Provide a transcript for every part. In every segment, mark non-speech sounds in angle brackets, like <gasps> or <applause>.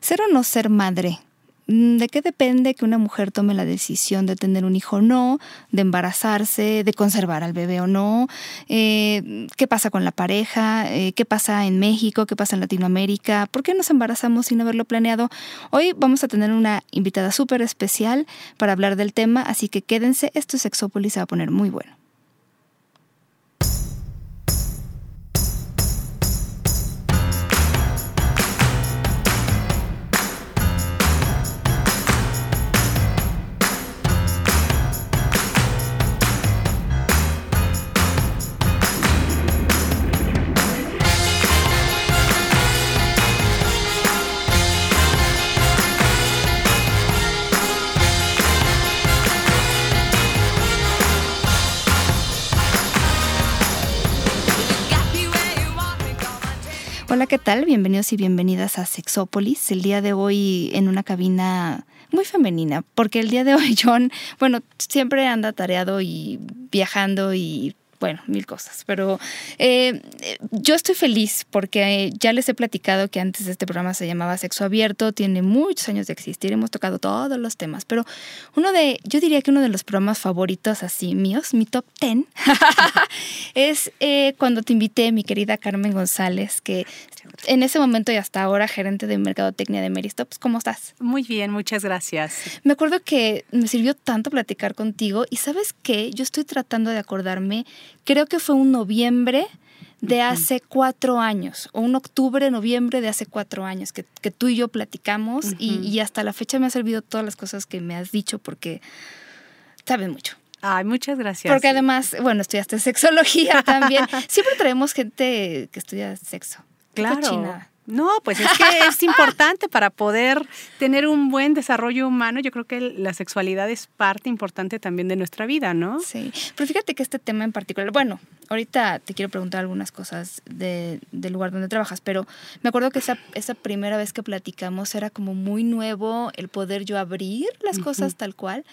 Ser o no ser madre. Mm, ¿De qué depende que una mujer tome la decisión de tener un hijo o no, de embarazarse, de conservar al bebé o no? Eh, ¿Qué pasa con la pareja? Eh, ¿Qué pasa en México? ¿Qué pasa en Latinoamérica? ¿Por qué nos embarazamos sin haberlo planeado? Hoy vamos a tener una invitada súper especial para hablar del tema, así que quédense, esto es Sexópolis, se va a poner muy bueno. Hola, ¿qué tal? Bienvenidos y bienvenidas a Sexópolis. El día de hoy en una cabina muy femenina, porque el día de hoy <laughs> John, bueno, siempre anda tareado y viajando y bueno, mil cosas. Pero eh, yo estoy feliz porque ya les he platicado que antes este programa se llamaba Sexo Abierto, tiene muchos años de existir, hemos tocado todos los temas, pero uno de, yo diría que uno de los programas favoritos así míos, mi top ten, <laughs> es eh, cuando te invité, mi querida Carmen González, que en ese momento y hasta ahora gerente de mercadotecnia de Meristops. ¿Cómo estás? Muy bien, muchas gracias. Me acuerdo que me sirvió tanto platicar contigo y sabes qué, yo estoy tratando de acordarme, creo que fue un noviembre de hace cuatro años, o un octubre, noviembre de hace cuatro años, que, tú y yo platicamos y, hasta la fecha me ha servido todas las cosas que me has dicho porque sabes mucho. Ay, muchas gracias. Porque además, bueno, estudiaste sexología <laughs> también. <laughs> Siempre traemos gente que estudia sexo. Claro. No, pues es que es <laughs> importante para poder tener un buen desarrollo humano. Yo creo que la sexualidad es parte importante también de nuestra vida, ¿no? Sí, pero fíjate que este tema en particular, bueno, ahorita te quiero preguntar algunas cosas de, del lugar donde trabajas, pero me acuerdo que esa, esa primera vez que platicamos era como muy nuevo el poder yo abrir las cosas tal cual,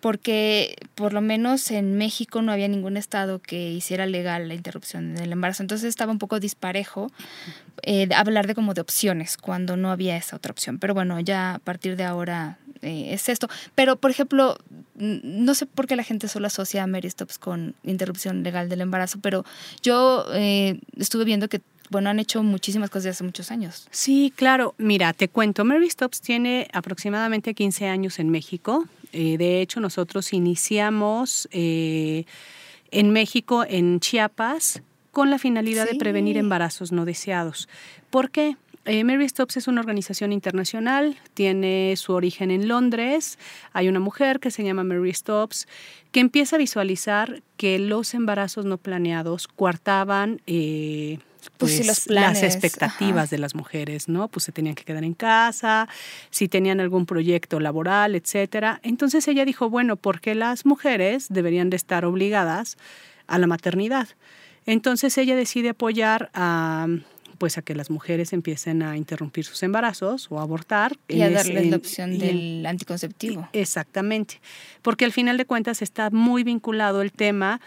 porque por lo menos en México no había ningún estado que hiciera legal la interrupción del embarazo, entonces estaba un poco disparejo eh, hablar de como de opciones cuando no había esa otra opción. Pero bueno, ya a partir de ahora eh, es esto. Pero, por ejemplo, no sé por qué la gente solo asocia a Mary Stops con interrupción legal del embarazo, pero yo eh, estuve viendo que bueno, han hecho muchísimas cosas desde hace muchos años. Sí, claro. Mira, te cuento, Mary Stops tiene aproximadamente 15 años en México. de hecho, nosotros iniciamos en México, en Chiapas, con la finalidad de prevenir embarazos no deseados. ¿Por qué? Eh, Mary Stops es una organización internacional, tiene su origen en Londres. Hay una mujer que se llama Mary Stops que empieza a visualizar que los embarazos no planeados coartaban eh, pues, pues las expectativas de las mujeres, ¿no? Pues se tenían que quedar en casa, si tenían algún proyecto laboral, etcétera. Entonces ella dijo, bueno, ¿por qué las mujeres deberían de estar obligadas a la maternidad? Entonces ella decide apoyar a pues a que las mujeres empiecen a interrumpir sus embarazos o abortar. Y a darles la opción del anticonceptivo. Exactamente, porque al final de cuentas está muy vinculado el tema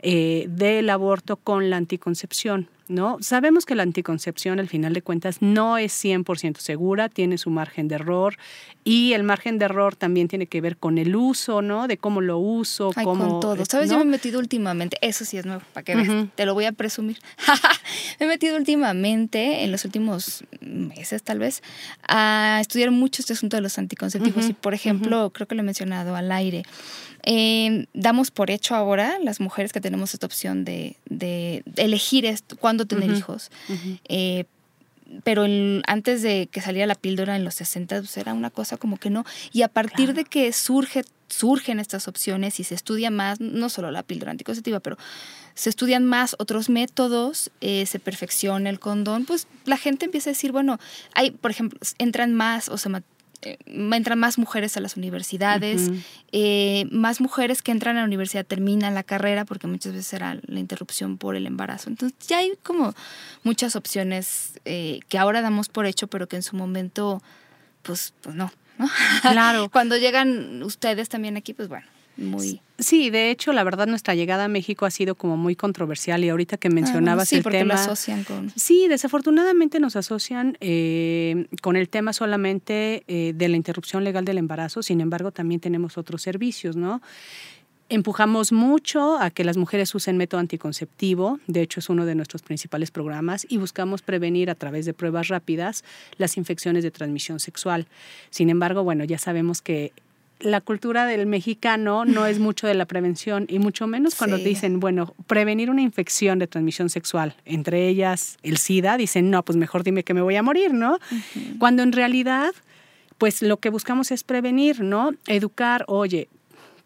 eh, del aborto con la anticoncepción. ¿No? Sabemos que la anticoncepción, al final de cuentas, no es 100% segura, tiene su margen de error y el margen de error también tiene que ver con el uso, ¿no? De cómo lo uso, Ay, cómo... Con todo. ¿Sabes? Yo me he metido últimamente, eso sí es nuevo, para que veas, te lo voy a presumir. <laughs> me he metido últimamente, en los últimos meses tal vez, a estudiar mucho este asunto de los anticonceptivos y, por ejemplo, creo que lo he mencionado al aire, eh, damos por hecho ahora, las mujeres que tenemos esta opción de, de elegir tener hijos. Eh, pero antes de que saliera la píldora en los 60, pues era una cosa como que no. Y a partir de que surge, surgen estas opciones y se estudia más, no solo la píldora anticonceptiva, pero se estudian más otros métodos, eh, se perfecciona el condón, pues la gente empieza a decir, bueno, hay, por ejemplo, entran más o se eh, entran más mujeres a las universidades, eh, más mujeres que entran a la universidad terminan la carrera porque muchas veces era la interrupción por el embarazo. Entonces ya hay como muchas opciones eh, que ahora damos por hecho, pero que en su momento, pues, pues no. Claro. <laughs> Cuando llegan ustedes también aquí, pues bueno, muy... Sí, de hecho, la verdad, nuestra llegada a México ha sido como muy controversial y ahorita que ah, mencionabas sí, el porque tema... Lo asocian con... Sí, desafortunadamente nos asocian eh, con el tema solamente eh, de la interrupción legal del embarazo, sin embargo, también tenemos otros servicios, ¿no? Empujamos mucho a que las mujeres usen método anticonceptivo, de hecho es uno de nuestros principales programas, y buscamos prevenir a través de pruebas rápidas las infecciones de transmisión sexual. Sin embargo, bueno, ya sabemos que la cultura del mexicano no es mucho de la prevención y mucho menos cuando dicen, bueno, prevenir una infección de transmisión sexual, entre ellas el SIDA, dicen, no, pues mejor dime que me voy a morir, ¿no? Cuando en realidad, pues lo que buscamos es prevenir, ¿no? Educar, oye,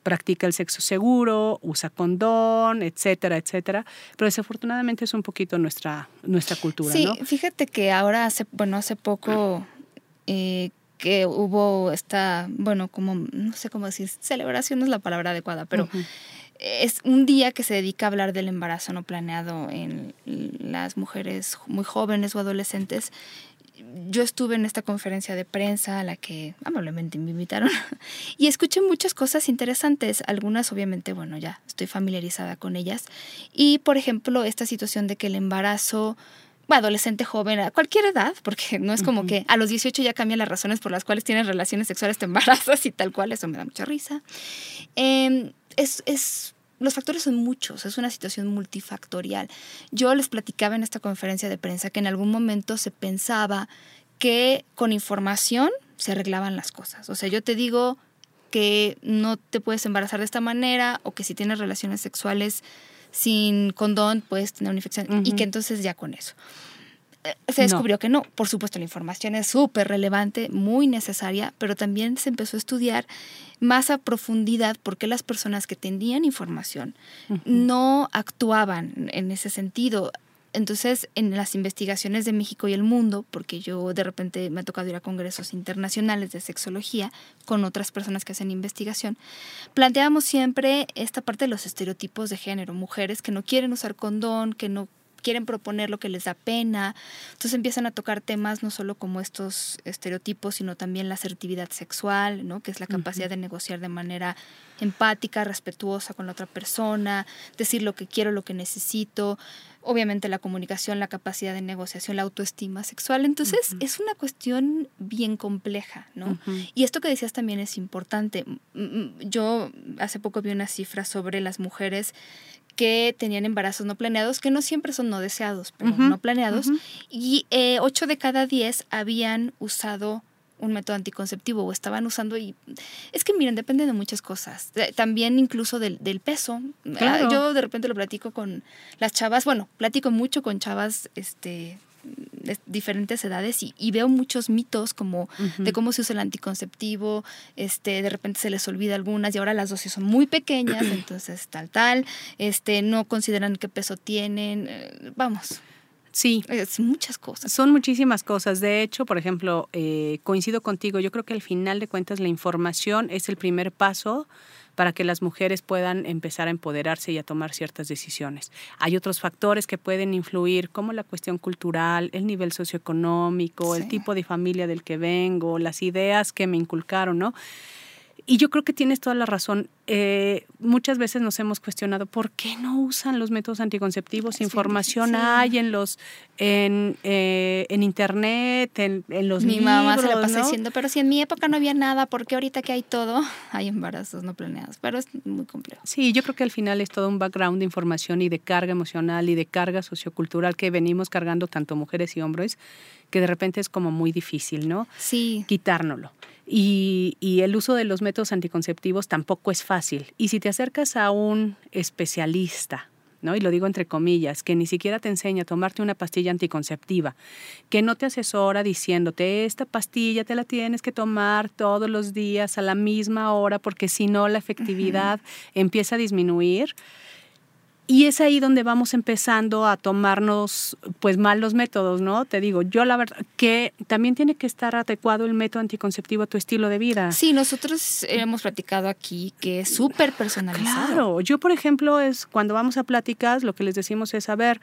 practica el sexo seguro, usa condón, etcétera, etcétera. Pero desafortunadamente es un poquito nuestra, nuestra cultura, sí, fíjate que ahora hace, bueno, hace poco eh, que hubo esta, bueno, como, no sé cómo decir, celebración no es la palabra adecuada, pero es un día que se dedica a hablar del embarazo no planeado en las mujeres muy jóvenes o adolescentes yo estuve en esta conferencia de prensa a la que amablemente me invitaron <laughs> y escuché muchas cosas interesantes, algunas obviamente, bueno, ya estoy familiarizada con ellas. Y por ejemplo, esta situación de que el embarazo, adolescente joven, a cualquier edad, porque no es como que a los 18 ya cambian las razones por las cuales tienen relaciones sexuales, te embarazas y tal cual, eso me da mucha risa. Em, es, es los factores son muchos, es una situación multifactorial. Yo les platicaba en esta conferencia de prensa que en algún momento se pensaba que con información se arreglaban las cosas. O sea, yo te digo que no te puedes embarazar de esta manera o que si tienes relaciones sexuales sin condón puedes tener una infección y que entonces ya con eso se descubrió que no. Por supuesto, la información es súper relevante, muy necesaria, pero también se empezó a estudiar más a profundidad por qué las personas que tenían información no actuaban en ese sentido. Entonces, en las investigaciones de México y el mundo, porque yo de repente me ha tocado ir a congresos internacionales de sexología con otras personas que hacen investigación, planteamos siempre esta parte de los estereotipos de género, mujeres que no quieren usar condón, que no quieren proponer lo que les da pena. Entonces empiezan a tocar temas no solo como estos estereotipos, sino también la asertividad sexual, ¿no? que es la capacidad de negociar de manera empática, respetuosa con la otra persona, decir lo que quiero, lo que necesito. Obviamente la comunicación, la capacidad de negociación, la autoestima sexual. Entonces es una cuestión bien compleja, ¿no? Y esto que decías también es importante. Yo hace poco vi una cifra sobre las mujeres que tenían embarazos no planeados, que no siempre son no deseados, pero no planeados, y eh, 8 de cada 10 habían usado un método anticonceptivo o estaban usando y es que miren, depende de muchas cosas, también incluso del, del peso. Ah, yo de repente lo platico con las chavas, bueno, platico mucho con chavas este de diferentes edades y, veo muchos mitos como de cómo se usa el anticonceptivo, este, de repente se les olvida algunas y ahora las dosis son muy pequeñas, <clears throat> entonces tal, tal, este, no consideran qué peso tienen, eh, vamos. Sí. Es muchas cosas. Son muchísimas cosas. De hecho, por ejemplo, eh, coincido contigo, yo creo que al final de cuentas la información es el primer paso para que las mujeres puedan empezar a empoderarse y a tomar ciertas decisiones. Hay otros factores que pueden influir, como la cuestión cultural, el nivel socioeconómico, el tipo de familia del que vengo, las ideas que me inculcaron, ¿no? Y yo creo que tienes toda la razón. Eh, muchas veces nos hemos cuestionado por qué no usan los métodos anticonceptivos. Información hay en los en, eh, en internet, en, en los Mi mamá se la pasa diciendo, pero si en mi época no había nada, ¿por qué ahorita que hay todo <laughs> hay embarazos no planeados? Pero es muy complejo. Sí, yo creo que al final es todo un background de información y de carga emocional y de carga sociocultural que venimos cargando tanto mujeres y hombres que de repente es como muy difícil, ¿no? Sí. Quitárnoslo. Y, y, el uso de los métodos anticonceptivos tampoco es fácil. Y si te acercas a un especialista, ¿no? y lo digo entre comillas, que ni siquiera te enseña a tomarte una pastilla anticonceptiva, que no te asesora diciéndote, esta pastilla te la tienes que tomar todos los días a la misma hora, porque si no la efectividad empieza a disminuir y es ahí donde vamos empezando a tomarnos pues mal los métodos, ¿no? Te digo, yo la verdad que también tiene que estar adecuado el método anticonceptivo a tu estilo de vida. Sí, nosotros hemos platicado aquí que es súper personalizado. Claro, yo por ejemplo es cuando vamos a pláticas lo que les decimos es, a ver,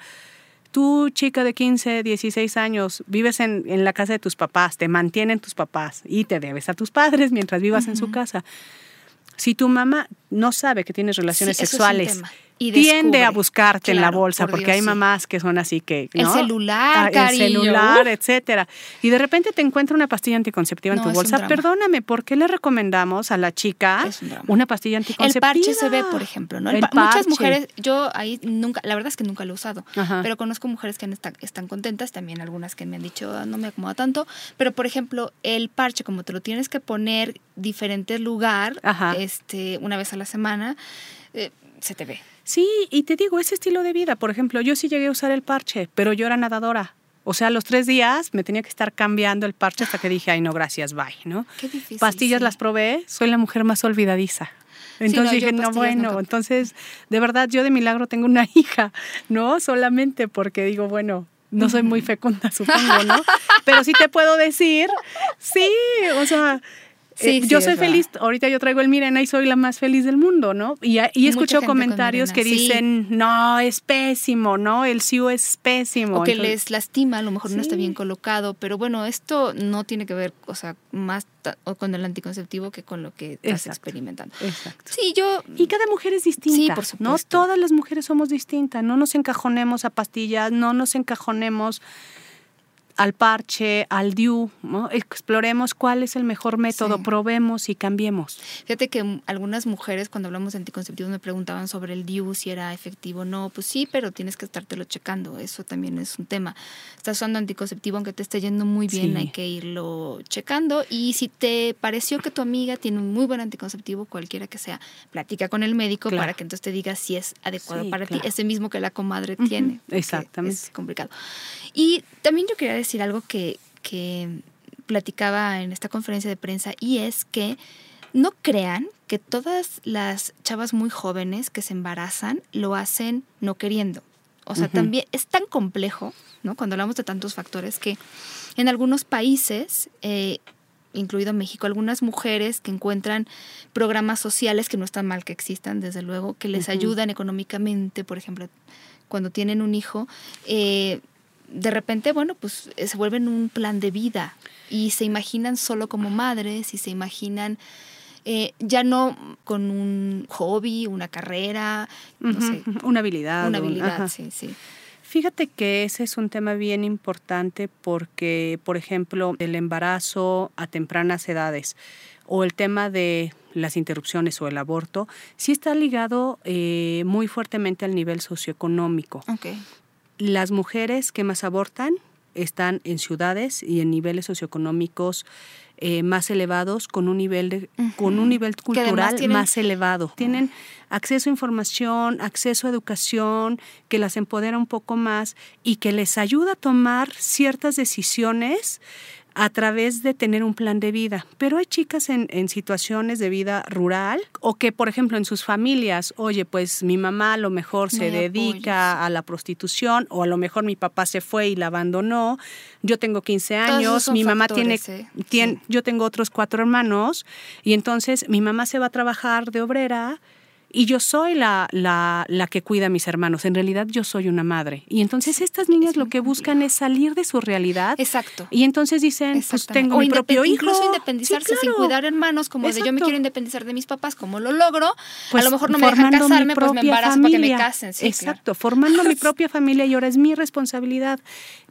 tú chica de 15, 16 años, vives en, en la casa de tus papás, te mantienen tus papás y te debes a tus padres mientras vivas en su casa Si tu mamá no sabe que tienes relaciones Sí, eso es un sexuales, tema. Y tiende a buscarte en la bolsa, por porque Dios, hay sí. mamás que son así que... El celular, Ah, El celular, Uf. etcétera. Y de repente te encuentra una pastilla anticonceptiva en tu bolsa. Perdóname, ¿por qué le recomendamos a la chica un una pastilla El anticonceptiva? parche se ve, por ejemplo, ¿no? El El Muchas mujeres, yo ahí nunca, la verdad es que nunca lo he usado, Ajá. pero conozco mujeres que esta- están contentas, también algunas que me han dicho "Ah, no me acomoda tanto, pero por ejemplo el parche como te lo tienes que poner diferente lugar, Ajá. este, una vez a la semana, eh, se te ve. Sí, y te digo, ese estilo de vida, por ejemplo, yo sí llegué a usar el parche, pero yo era nadadora. O sea, los tres días me tenía que estar cambiando el parche hasta que dije, ay, no, gracias, bye, ¿no? Qué difícil. Pastillas sí. las probé, soy la mujer más olvidadiza. Entonces no, dije, no, bueno, nunca. entonces, de verdad, yo de milagro tengo una <laughs> hija, ¿no? Solamente porque digo, bueno, no soy muy fecunda, supongo, ¿no? Pero sí te puedo decir, sí, o sea, Sí, eh, sí, yo soy verdad. feliz, ahorita yo traigo el Mirena y soy la más feliz del mundo, ¿no? Y, y con comentarios que sí. dicen, no, es pésimo, ¿no? El SIU es pésimo. O que Entonces- les lastima, a lo mejor no está bien colocado, pero bueno, esto no tiene que ver, o sea, más con el anticonceptivo que con lo que estás Exacto. experimentando. Exacto. Sí, yo Y cada mujer es distinta. Sí, por ¿no? supuesto. Todas las mujeres somos distintas. No nos encajonemos a pastillas, no nos encajonemos al parche, al DIU. ¿no? Exploremos cuál es el mejor método, Sí. probemos y cambiemos. Fíjate que algunas mujeres cuando hablamos de anticonceptivos me preguntaban sobre el DIU, si era efectivo o no. Pues sí, pero tienes que estártelo checando. Eso también es un tema. Estás usando anticonceptivo aunque te esté yendo muy bien, Sí. hay que irlo checando. Y si te pareció que tu amiga tiene un muy buen anticonceptivo, cualquiera que sea, platica con el médico Claro. para que entonces te diga si es adecuado Sí, para claro. ti, ese mismo que la comadre Ujú, tiene. porque exactamente. Es complicado. Y también yo quería decir algo que, que platicaba en esta conferencia de prensa y es que no crean que todas las chavas muy jóvenes que se embarazan lo hacen no queriendo. O sea, también es tan complejo, ¿no? Cuando hablamos de tantos factores que en algunos países, eh, incluido México, algunas mujeres que encuentran programas sociales que no están mal que existan, desde luego, que les ayudan económicamente, por ejemplo, cuando tienen un hijo, eh, de repente, bueno, pues eh, se vuelven un plan de vida y se imaginan solo como madres y se imaginan eh, ya no con un hobby, una carrera, no sé, Una habilidad. una un- habilidad, sí, sí. Fíjate que ese es un tema bien importante porque, por ejemplo, el embarazo a tempranas edades o el tema de las interrupciones o el aborto, sí está ligado eh, muy fuertemente al nivel socioeconómico. Ok. Las mujeres que más abortan están en ciudades y en niveles socioeconómicos eh, más elevados, con un nivel de, con un nivel cultural tienen- más elevado. Tienen acceso a información, acceso a educación, que las empodera un poco más y que les ayuda a tomar ciertas decisiones a través de tener un plan de vida. Pero hay chicas en, en situaciones de vida rural o que, por ejemplo, en sus familias, oye, pues mi mamá a lo mejor se dedica a la prostitución o a lo mejor mi papá se fue y la abandonó. Yo tengo 15 Todos esos años, mi mamá factores, tiene, ¿eh? tiene- Sí. yo tengo otros cuatro hermanos y entonces mi mamá se va a trabajar de obrera y yo soy la, la, la que cuida a mis hermanos. En realidad yo soy una madre. Y entonces estas niñas Es lo que buscan es salir de su realidad. Exacto. Y entonces dicen, pues tengo O mi propio hijo. Incluso Sí, independizarse sin claro. cuidar hermanos, como de yo me quiero independizar de mis papás, ¿cómo lo logro? Pues a lo mejor no me dejan casarme, pues me embarazo para que me casen. Sí, Exacto, formando mi <laughs> propia familia y ahora es mi responsabilidad.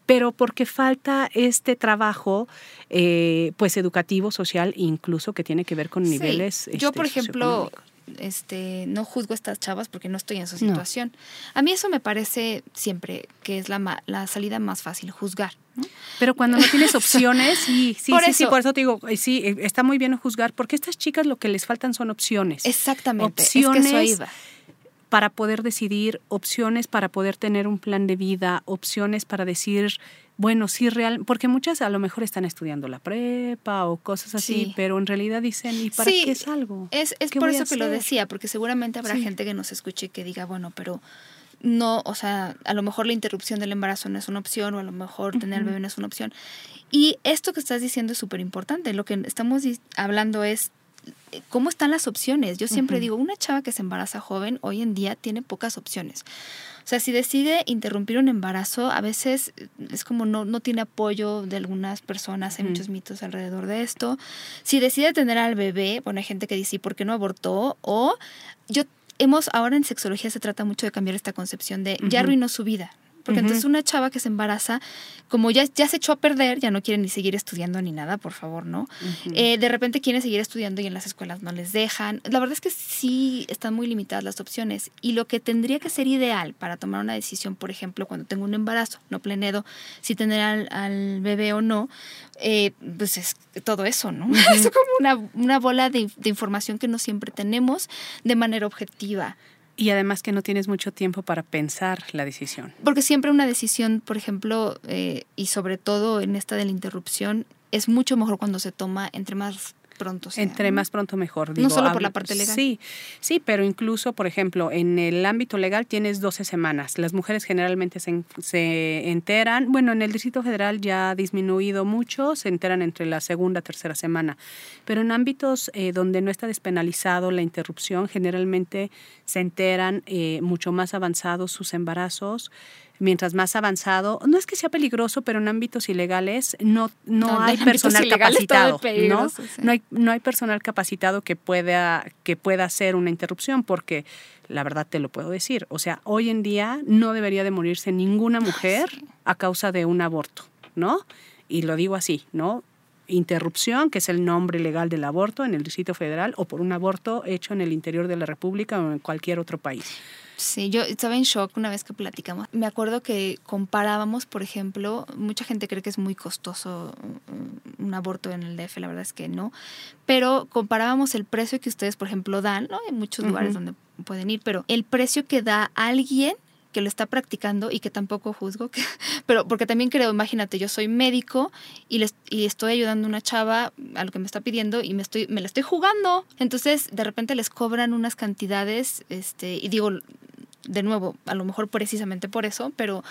Pero porque falta este trabajo, eh, pues educativo, social, incluso que tiene que ver con Sí. niveles. Yo, este, por ejemplo. Este, no juzgo a estas chavas porque no estoy en su No. situación. A mí eso me parece siempre que es la, ma- la salida más fácil, juzgar. ¿no? Pero cuando no tienes <laughs> opciones, sí, sí, Por sí, sí, eso- por eso te digo, eh, sí, eh, está muy bien juzgar, porque estas chicas lo que les faltan son opciones. Exactamente. es que eso Opciones iba. para poder decidir, opciones para poder tener un plan de vida, opciones para decir, bueno, sí, real, porque muchas a lo mejor están estudiando la prepa o cosas así, Sí. pero en realidad dicen, ¿y para Sí, qué es algo? Es, es ¿Qué por eso que lo decía, porque seguramente habrá Sí. gente que nos escuche y que diga, bueno, pero no, o sea, a lo mejor la interrupción del embarazo no es una opción o a lo mejor tener bebé no es una opción. Y esto que estás diciendo es súper importante. Lo que estamos hablando es eh, cómo están las opciones. Yo siempre digo, una chava que se embaraza joven hoy en día tiene pocas opciones. O sea, si decide interrumpir un embarazo, a veces es como no, no tiene apoyo de algunas personas, hay muchos mitos alrededor de esto. Si decide tener al bebé, bueno, hay gente que dice, ¿por qué no abortó? O yo hemos, ahora en sexología se trata mucho de cambiar esta concepción de ya arruinó su vida, porque entonces una chava que se embaraza, como ya, ya se echó a perder, ya no quiere ni seguir estudiando ni nada, por favor, ¿no? Eh, de repente quiere seguir estudiando y en las escuelas no les dejan. La verdad es que sí están muy limitadas las opciones. Y lo que tendría que ser ideal para tomar una decisión, por ejemplo, cuando tengo un embarazo, no planeado si tener al, bebé o no, eh, pues es todo eso, ¿no? <laughs> Es como una, una bola de, de información que no siempre tenemos de manera objetiva. Y además que no tienes mucho tiempo para pensar la decisión. Porque siempre una decisión, por ejemplo, eh, y sobre todo en esta de la interrupción, es mucho mejor cuando se toma entre más pronto Entre más pronto mejor. no solo por la parte legal. Sí, sí, pero incluso, por ejemplo, en el ámbito legal tienes 12 semanas. Las mujeres generalmente se, se enteran, bueno, en el Distrito Federal ya ha disminuido mucho, se enteran entre la segunda, tercera semana. Pero en ámbitos eh, donde no está despenalizado la interrupción, generalmente se enteran eh, mucho más avanzados sus embarazos mientras más avanzado, no es que sea peligroso, pero en ámbitos ilegales no, no, hay personal capacitado. ¿no? No, hay, no hay personal capacitado que pueda, que pueda hacer una interrupción, porque la verdad te lo puedo decir. O sea, hoy en día no debería de morirse ninguna mujer a causa de un aborto, ¿no? Y lo digo así, ¿no? interrupción, que es el nombre legal del aborto en el Distrito Federal, o por un aborto hecho en el interior de la República o en cualquier otro país. Sí, yo estaba en shock una vez que platicamos. Me acuerdo que comparábamos, por ejemplo, mucha gente cree que es muy costoso un aborto en el DF, la verdad es que no, pero comparábamos el precio que ustedes, por ejemplo, dan, ¿no? Hay muchos lugares donde pueden ir, pero el precio que da alguien que lo está practicando y que tampoco juzgo, <laughs> pero porque también creo, imagínate, yo soy médico y, les, y estoy ayudando a una chava a lo que me está pidiendo y me, estoy, me la estoy jugando. Entonces, de repente les cobran unas cantidades, este, y digo, de nuevo, a lo mejor precisamente por eso, pero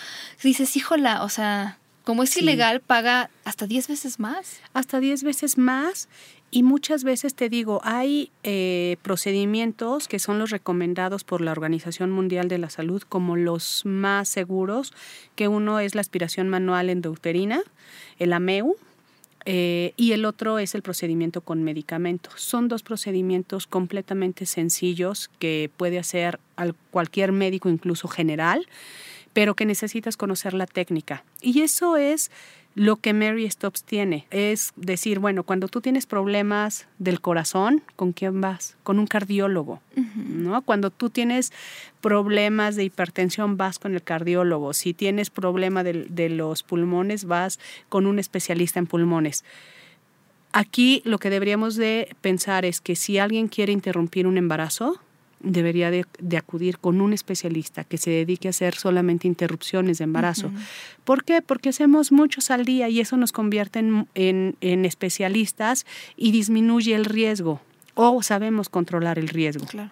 dices, híjola, o sea, como es ilegal, paga hasta 10 veces más. Hasta 10 veces más. Y muchas veces te digo, hay eh, procedimientos que son los recomendados por la Organización Mundial de la Salud como los más seguros, que uno es la aspiración manual endouterina, el AMEU, eh, y el otro es el procedimiento con medicamentos. Son dos procedimientos completamente sencillos que puede hacer cualquier médico, incluso general, pero que necesitas conocer la técnica. Y eso es lo que Mary Stops tiene. Es decir, bueno, cuando tú tienes problemas del corazón, ¿con quién vas? Con un cardiólogo, ¿no? Cuando tú tienes problemas de hipertensión, vas con el cardiólogo. Si tienes problema de, de los pulmones, vas con un especialista en pulmones. Aquí lo que deberíamos de pensar es que si alguien quiere interrumpir un embarazo, debería de, acudir con un especialista que se dedique a hacer solamente interrupciones de embarazo. ¿Por qué? Porque hacemos muchos al día y eso nos convierte en, especialistas y disminuye el riesgo o sabemos controlar el riesgo. Claro.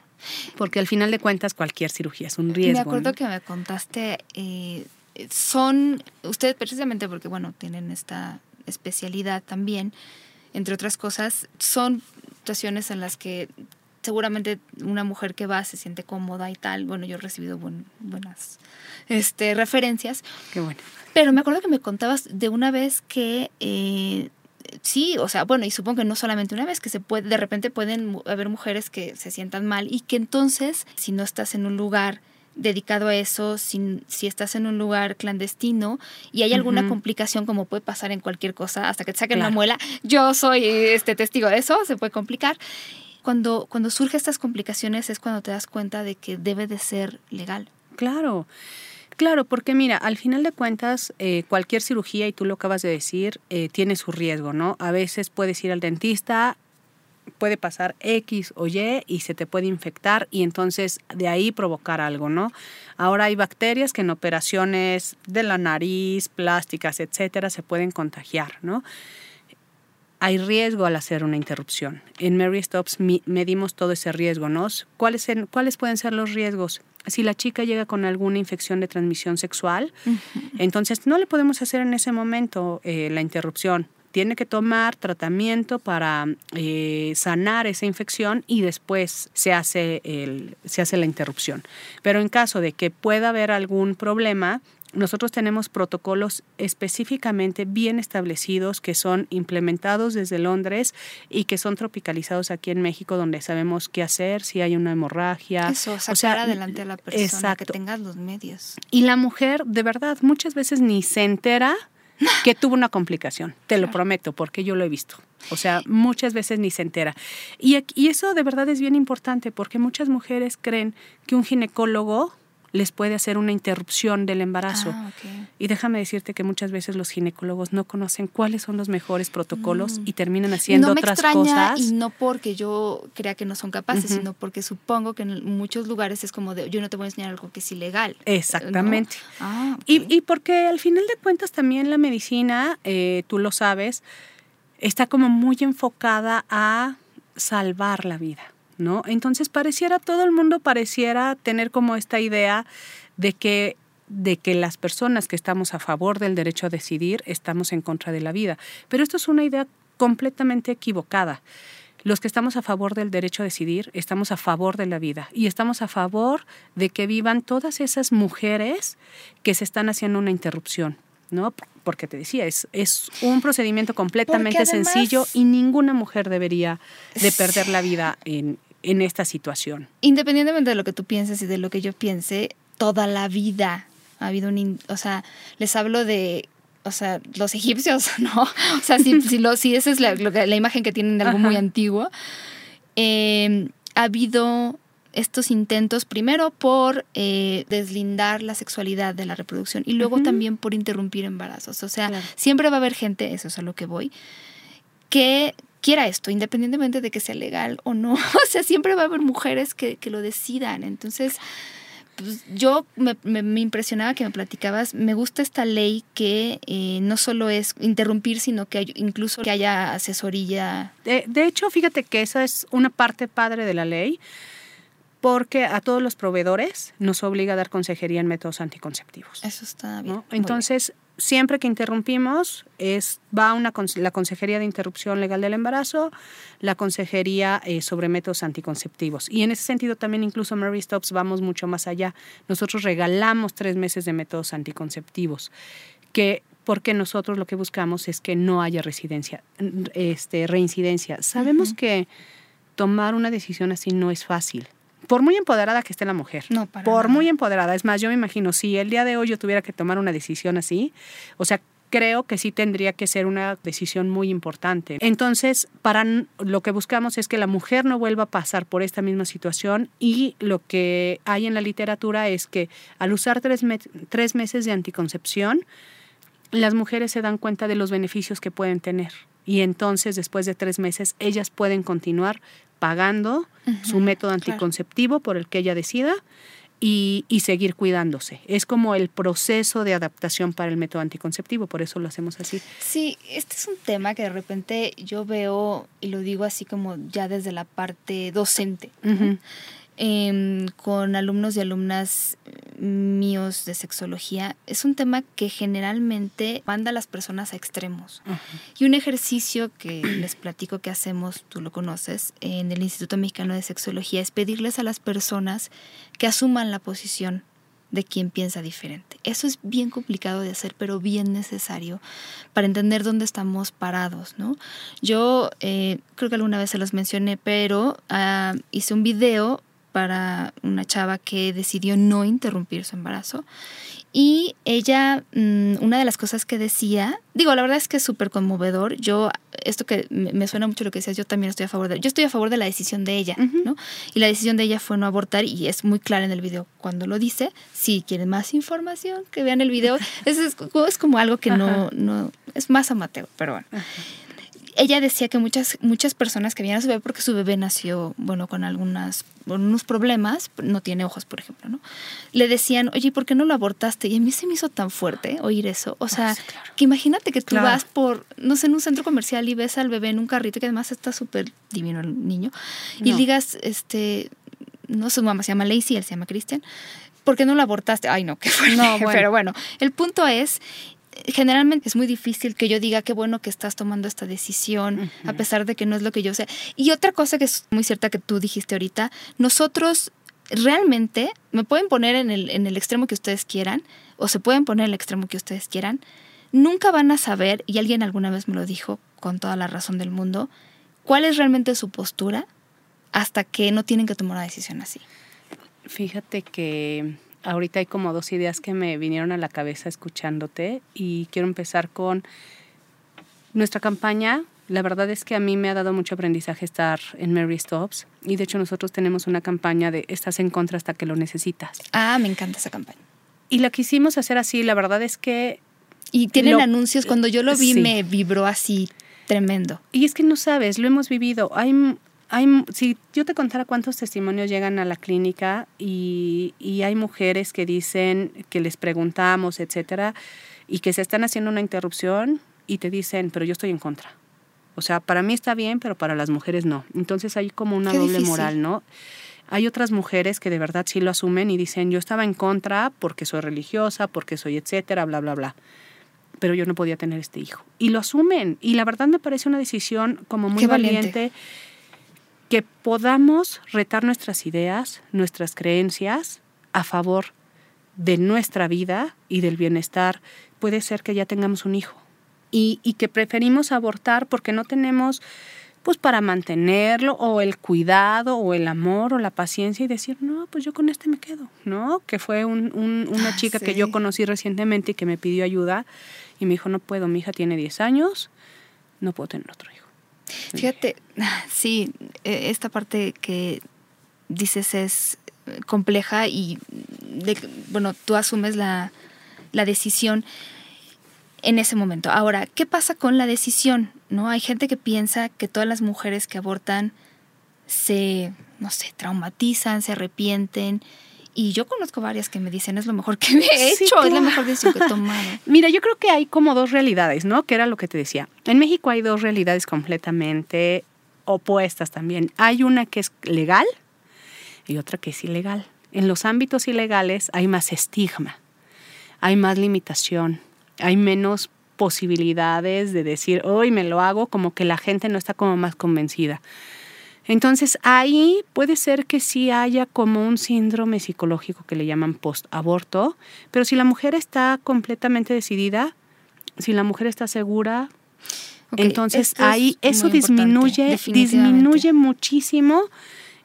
Porque al final de cuentas cualquier cirugía es un riesgo. Me acuerdo que me contaste, eh, son, ustedes precisamente porque, bueno, tienen esta especialidad también, entre otras cosas, son situaciones en las que seguramente una mujer que va se siente cómoda y tal. Bueno, yo he recibido buenas este, referencias. Qué bueno. Pero me acuerdo que me contabas de una vez que eh, sí, o sea, bueno, y supongo que no solamente una vez, que se puede, de repente pueden haber mujeres que se sientan mal y que entonces, si no estás en un lugar dedicado a eso, si, si estás en un lugar clandestino y hay alguna complicación como puede pasar en cualquier cosa, hasta que te saquen la muela, yo soy este testigo de eso, se puede complicar cuando, cuando surgen estas complicaciones es cuando te das cuenta de que debe de ser legal. Claro. Claro, porque mira, al final de cuentas, eh, cualquier cirugía, y tú lo acabas de decir, eh, tiene su riesgo, ¿no? A veces puedes ir al dentista, puede pasar X o Y y se te puede infectar y entonces de ahí provocar algo, ¿no? Ahora hay bacterias que en operaciones de la nariz, plásticas, etcétera, se pueden contagiar, ¿no? Hay riesgo al hacer una interrupción. En Mary Stops medimos todo ese riesgo, ¿no? ¿Cuáles, ¿Cuáles pueden ser los riesgos? Si la chica llega con alguna infección de transmisión sexual, entonces no le podemos hacer en ese momento eh, la interrupción tiene que tomar tratamiento para eh, sanar esa infección y después se hace, el, se hace la interrupción. Pero en caso de que pueda haber algún problema, nosotros tenemos protocolos específicamente bien establecidos que son implementados desde Londres y que son tropicalizados aquí en México, donde sabemos qué hacer, si hay una hemorragia. Eso, sacar o sea, adelante a la persona, que tengas los medios. Y la mujer, de verdad, muchas veces ni se entera <laughs> que tuvo una complicación, te lo prometo, porque yo lo he visto. O sea, muchas veces ni se entera. Y, y eso de verdad es bien importante, porque muchas mujeres creen que un ginecólogo les puede hacer una interrupción del embarazo. Ah, y déjame decirte que muchas veces los ginecólogos no conocen cuáles son los mejores protocolos mm. y terminan haciendo no me otras cosas. Y no porque yo crea que no son capaces, sino porque supongo que en muchos lugares es como de yo no te voy a enseñar algo que es ilegal. Exactamente. Ah, y, porque al final de cuentas también la medicina, eh, tú lo sabes, está como muy enfocada a salvar la vida. ¿No? Entonces pareciera, todo el mundo pareciera tener como esta idea de que de que las personas que estamos a favor del derecho a decidir estamos en contra de la vida. Pero esto es una idea completamente equivocada. Los que estamos a favor del derecho a decidir estamos a favor de la vida y estamos a favor de que vivan todas esas mujeres que se están haciendo una interrupción, ¿no? Porque te decía, es, es un procedimiento completamente sencillo y ninguna mujer debería de perder la vida en, en esta situación. Independientemente de lo que tú pienses y de lo que yo piense, toda la vida ha habido un... O sea, les hablo de o sea, los egipcios, <laughs> ¿no? O sea, si, si, lo, si esa es la, la, imagen que tienen de algo muy antiguo, em, ha habido estos intentos primero por eh, deslindar la sexualidad de la reproducción y luego también por interrumpir embarazos. O sea, siempre va a haber gente, eso es a lo que voy, que quiera esto, independientemente de que sea legal o no. <laughs> O sea, siempre va a haber mujeres que, lo decidan. Entonces, pues, yo me, impresionaba que me platicabas, me gusta esta ley que eh, no solo es interrumpir, sino que incluso que haya asesoría. De, de hecho, fíjate que esa es una parte padre de la ley porque a todos los proveedores nos obliga a dar consejería en métodos anticonceptivos. Eso está bien. Entonces, siempre que interrumpimos, es, va una, la Consejería de Interrupción Legal del Embarazo, la Consejería eh, sobre Métodos Anticonceptivos. Y en ese sentido también incluso Mary Stops vamos mucho más allá. Nosotros regalamos tres meses de métodos anticonceptivos, que porque nosotros lo que buscamos es que no haya residencia, este, reincidencia. Sabemos que tomar una decisión así no es fácil por muy empoderada que esté la mujer, no, por muy empoderada, es más, yo me imagino, si el día de hoy yo tuviera que tomar una decisión así, o sea, creo que sí tendría que ser una decisión muy importante. Entonces, para lo que buscamos es que la mujer no vuelva a pasar por esta misma situación y lo que hay en la literatura es que al usar tres, tres meses de anticoncepción, las mujeres se dan cuenta de los beneficios que pueden tener y entonces después de tres meses ellas pueden continuar pagando su método anticonceptivo por el que ella decida y, seguir cuidándose. Es como el proceso de adaptación para el método anticonceptivo, por eso lo hacemos así. Sí, este es un tema que de repente yo veo, y lo digo así como ya desde la parte docente, Em, con alumnos y alumnas míos de sexología, es un tema que generalmente manda a las personas a extremos. Y un ejercicio que <clears throat> les platico que hacemos, tú lo conoces, en el Instituto Mexicano de Sexología, es pedirles a las personas que asuman la posición de quien piensa diferente. Eso es bien complicado de hacer, pero bien necesario para entender dónde estamos parados, ¿no? Yo eh, creo que alguna vez se los mencioné, pero ah, hice un video para una chava que decidió no interrumpir su embarazo. Y ella, mm, una de las cosas que decía, digo, la verdad es que es súper conmovedor. Yo, esto que me suena mucho lo que decías, yo también estoy a favor de, yo estoy a favor de la decisión de ella, ¿no? Y la decisión de ella fue no abortar y es muy clara en el video cuando lo dice. Si quieren más información, que vean el video. es, es, como algo que no, no, es más amateur, pero bueno ella decía que muchas, muchas personas que vienen a su bebé porque su bebé nació, bueno, con algunas, unos problemas, no tiene ojos, por ejemplo, ¿no? Le decían, oye, ¿por qué no lo abortaste? Y a mí se me hizo tan fuerte oír eso. O sea, que imagínate que tú vas por, no sé, en un centro comercial y ves al bebé en un carrito, que además está súper divino el niño, y digas, este, no, su mamá se llama Lacey, él se llama Christian, ¿por qué no lo abortaste? Ay, no, qué fuerte. No, <laughs> Pero bueno, el punto es generalmente es muy difícil que yo diga qué bueno que estás tomando esta decisión, a pesar de que no es lo que yo sé. Y otra cosa que es muy cierta que tú dijiste ahorita, nosotros realmente me pueden poner en el, en el extremo que ustedes quieran, o se pueden poner en el extremo que ustedes quieran, nunca van a saber, y alguien alguna vez me lo dijo con toda la razón del mundo, cuál es realmente su postura hasta que no tienen que tomar una decisión así. Fíjate que ahorita hay como dos ideas que me vinieron a la cabeza escuchándote y quiero empezar con nuestra campaña. La verdad es que a mí me ha dado mucho aprendizaje estar en Mary Stops y de hecho nosotros tenemos una campaña de estás en contra hasta que lo necesitas. Ah, me encanta esa campaña. Y la quisimos hacer así, la verdad es que... Y tienen anuncios, cuando yo lo vi me vibró así tremendo. Y es que no sabes, lo hemos vivido. Hay hay, si yo te contara cuántos testimonios llegan a la clínica y, y, hay mujeres que dicen que les preguntamos, etcétera, y que se están haciendo una interrupción y te dicen, pero yo estoy en contra. O sea, para mí está bien, pero para las mujeres no. Entonces hay como una doble moral, ¿no? Hay otras mujeres que de verdad sí lo asumen y dicen, yo estaba en contra porque soy religiosa, porque soy etcétera, bla, bla, bla. Pero yo no podía tener este hijo. Y lo asumen. Y la verdad me parece una decisión como muy valiente que podamos retar nuestras ideas, nuestras creencias a favor de nuestra vida y del bienestar. Puede ser que ya tengamos un hijo y, y que preferimos abortar porque no tenemos pues para mantenerlo o el cuidado o el amor o la paciencia y decir, no, pues yo con este me quedo, ¿no? Que fue un, una ah, chica que yo conocí recientemente y que me pidió ayuda y me dijo, no puedo, mi hija tiene 10 años, no puedo tener otro hijo. Fíjate, <laughs> sí, e, esta parte que dices es compleja y, bueno, tú asumes la, la decisión en ese momento. Ahora, ¿qué pasa con la decisión? ¿No? Hay gente que piensa que todas las mujeres que abortan se, no sé, traumatizan, se arrepienten y yo conozco varias que me dicen, es lo mejor que me he hecho, es la mejor decisión que he tomado. <laughs> Mira, yo creo que hay como dos realidades, ¿no? Que era lo que te decía. En México hay dos realidades completamente opuestas también. Hay una que es legal y otra que es ilegal. En los ámbitos ilegales hay más estigma, hay más limitación, hay menos posibilidades de decir, hoy me lo hago, como que la gente no está como más convencida. Entonces ahí puede ser que sí haya como un síndrome psicológico que le llaman post-aborto, pero si la mujer está completamente decidida, si la mujer está segura, entonces ahí eso disminuye, disminuye muchísimo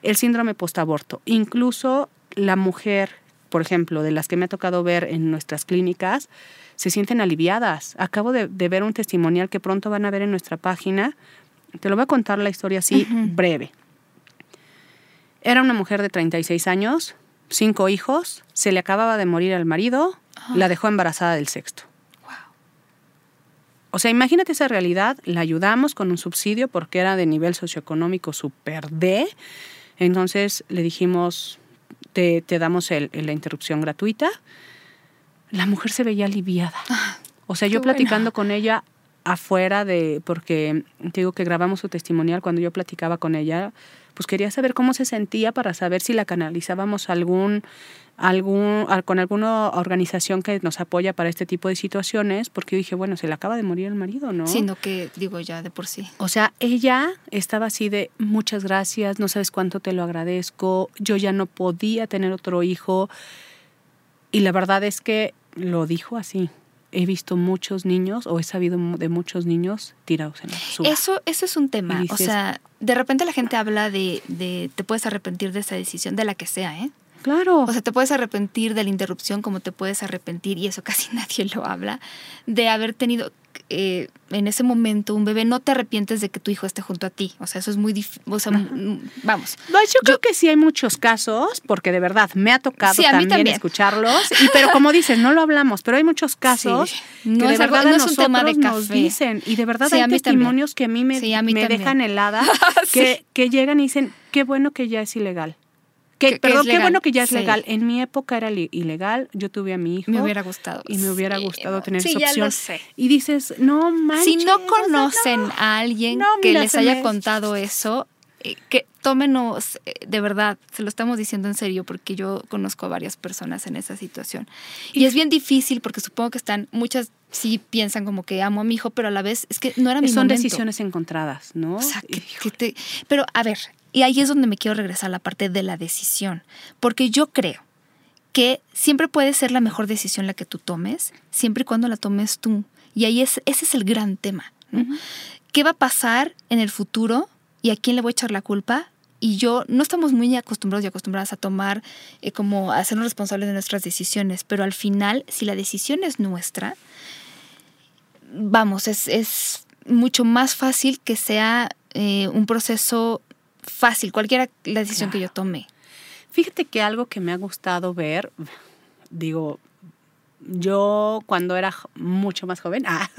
el síndrome post-aborto. Incluso la mujer, por ejemplo, de las que me ha tocado ver en nuestras clínicas, se sienten aliviadas. Acabo de, de ver un testimonial que pronto van a ver en nuestra página te lo voy a contar la historia así breve. Era una mujer de 36 años, cinco hijos, se le acababa de morir al marido, ah. la dejó embarazada del sexto. O sea, imagínate esa realidad, la ayudamos con un subsidio porque era de nivel socioeconómico super D. Entonces le dijimos, te, damos la interrupción gratuita. La mujer se veía aliviada. Ah, o sea, yo platicando con ella, afuera de, porque te digo que grabamos su testimonial cuando yo platicaba con ella, pues quería saber cómo se sentía para saber si la canalizábamos algún, algún, con alguna organización que nos apoya para este tipo de situaciones, porque yo dije, bueno, se le acaba de morir el marido, ¿no? Sino que digo ya de por sí. O sea, ella estaba así de, muchas gracias, no sabes cuánto te lo agradezco, yo ya no podía tener otro hijo. Y la verdad es que lo dijo así, he visto muchos niños o he sabido de muchos niños tirados en la basura. Eso, eso es un tema. o sea, de repente la gente habla de, de, te puedes arrepentir de esa decisión, de la que sea, ¿eh? Claro. O sea, te puedes arrepentir de la interrupción como te puedes arrepentir, y eso <laughs> casi nadie lo habla, de haber tenido eh, en ese momento un bebé, no te arrepientes de que tu hijo esté junto a ti. O sea, eso es muy difícil. O sea, vamos. yo, creo que sí hay muchos casos, porque de verdad me ha tocado también, escucharlos. Y, pero como dices, no lo hablamos, pero hay muchos casos no que de verdad no es un tema de café. nos dicen. Y de verdad hay testimonios que a mí me, me dejan helada, <laughs> que, que llegan y dicen, qué bueno que ya es ilegal perdón, qué bueno que ya es legal. En mi época era ilegal, yo tuve a mi hijo. Me hubiera gustado. Y me hubiera gustado tener esa opción. Ya lo sé. Y dices, no manches. Si no conocen a alguien que les haya contado eso, eh, que tómenos, eh, de verdad, se lo estamos diciendo en serio, porque yo conozco a varias personas en esa situación. Y, es bien difícil porque supongo que están, muchas sí piensan como que amo a mi hijo, pero a la vez es que no era mi Son decisiones encontradas, ¿no? O sea, pero a ver, y ahí es donde me quiero regresar a la parte de la decisión, porque yo creo que siempre puede ser la mejor decisión la que tú tomes, siempre y cuando la tomes tú. Y ahí es, ese es el gran tema. ¿Qué va a pasar en el futuro y a quién le voy a echar la culpa? Y yo no estamos muy acostumbrados y acostumbradas a tomar, eh, como a hacernos responsables de nuestras decisiones, pero al final, si la decisión es nuestra, vamos, es, mucho más fácil que sea eh, un proceso fácil, cualquiera la decisión que yo tome. Fíjate que algo que me ha gustado ver, digo, yo cuando era mucho más joven, <laughs> ah,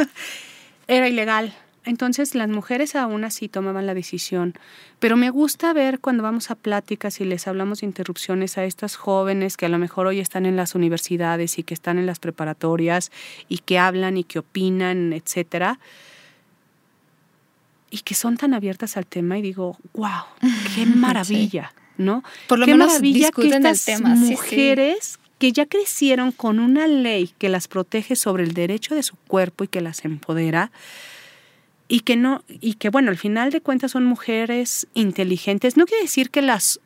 era ilegal. Entonces las mujeres aún así tomaban la decisión. Pero me gusta ver cuando vamos a pláticas y les hablamos de interrupciones a estas jóvenes que a lo mejor hoy están en las universidades y que están en las preparatorias y que hablan y que opinan, etcétera. Y que son tan abiertas al tema y digo, wow, qué <laughs> maravilla. ¿no? Por lo Qué menos maravilla que el estas sí, sí. mujeres que ya crecieron con una ley que las protege sobre el derecho de su cuerpo y que las empodera y que no y que bueno, al final de cuentas son mujeres inteligentes. No quiere decir que las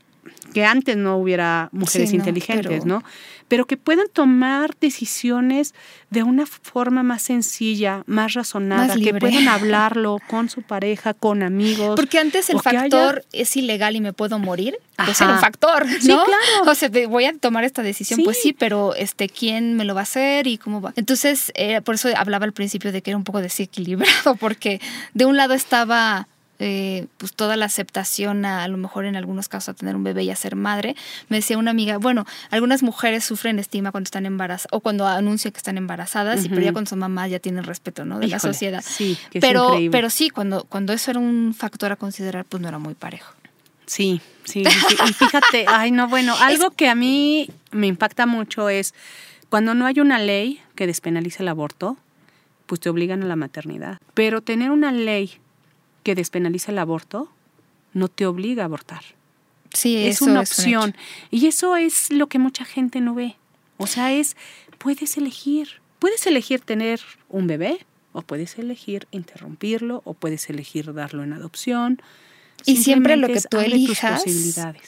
que antes no hubiera mujeres Sí, no, inteligentes, pero- ¿no? Pero que puedan tomar decisiones de una forma más sencilla, más razonada, Más que puedan <laughs> hablarlo con su pareja, con amigos. Porque antes el haya- factor es ilegal y me puedo morir, pues era un factor, ¿no? Sí, claro. O sea, voy a tomar esta decisión, Sí. pues sí, pero este, ¿quién me lo va a hacer y cómo va? Entonces, eh, por eso hablaba al principio de que era un poco desequilibrado, <laughs> porque de un lado estaba eh, pues toda la aceptación a, a lo mejor en algunos casos a tener un bebé y a ser madre. Me decía una amiga, bueno, algunas mujeres sufren estima cuando están embarazadas o cuando anuncian que están embarazadas, y pero ya cuando son mamás ya tienen respeto, ¿no? De la sociedad. Sí, que Pero, pero sí, cuando, cuando eso era un factor a considerar, pues no era muy parejo. Sí, sí, sí, sí. Y fíjate, <laughs> ay, no, bueno, algo que a mí me impacta mucho es cuando no hay una ley que despenalice el aborto, pues te obligan a la maternidad. Pero tener una ley que despenalice el aborto no te obliga a abortar. Sí, es eso una un opción. y eso es lo que mucha gente no ve. O sea, es, puedes elegir. Puedes elegir tener un bebé, o puedes elegir interrumpirlo, o puedes elegir darlo en adopción. Y siempre lo que tú elijas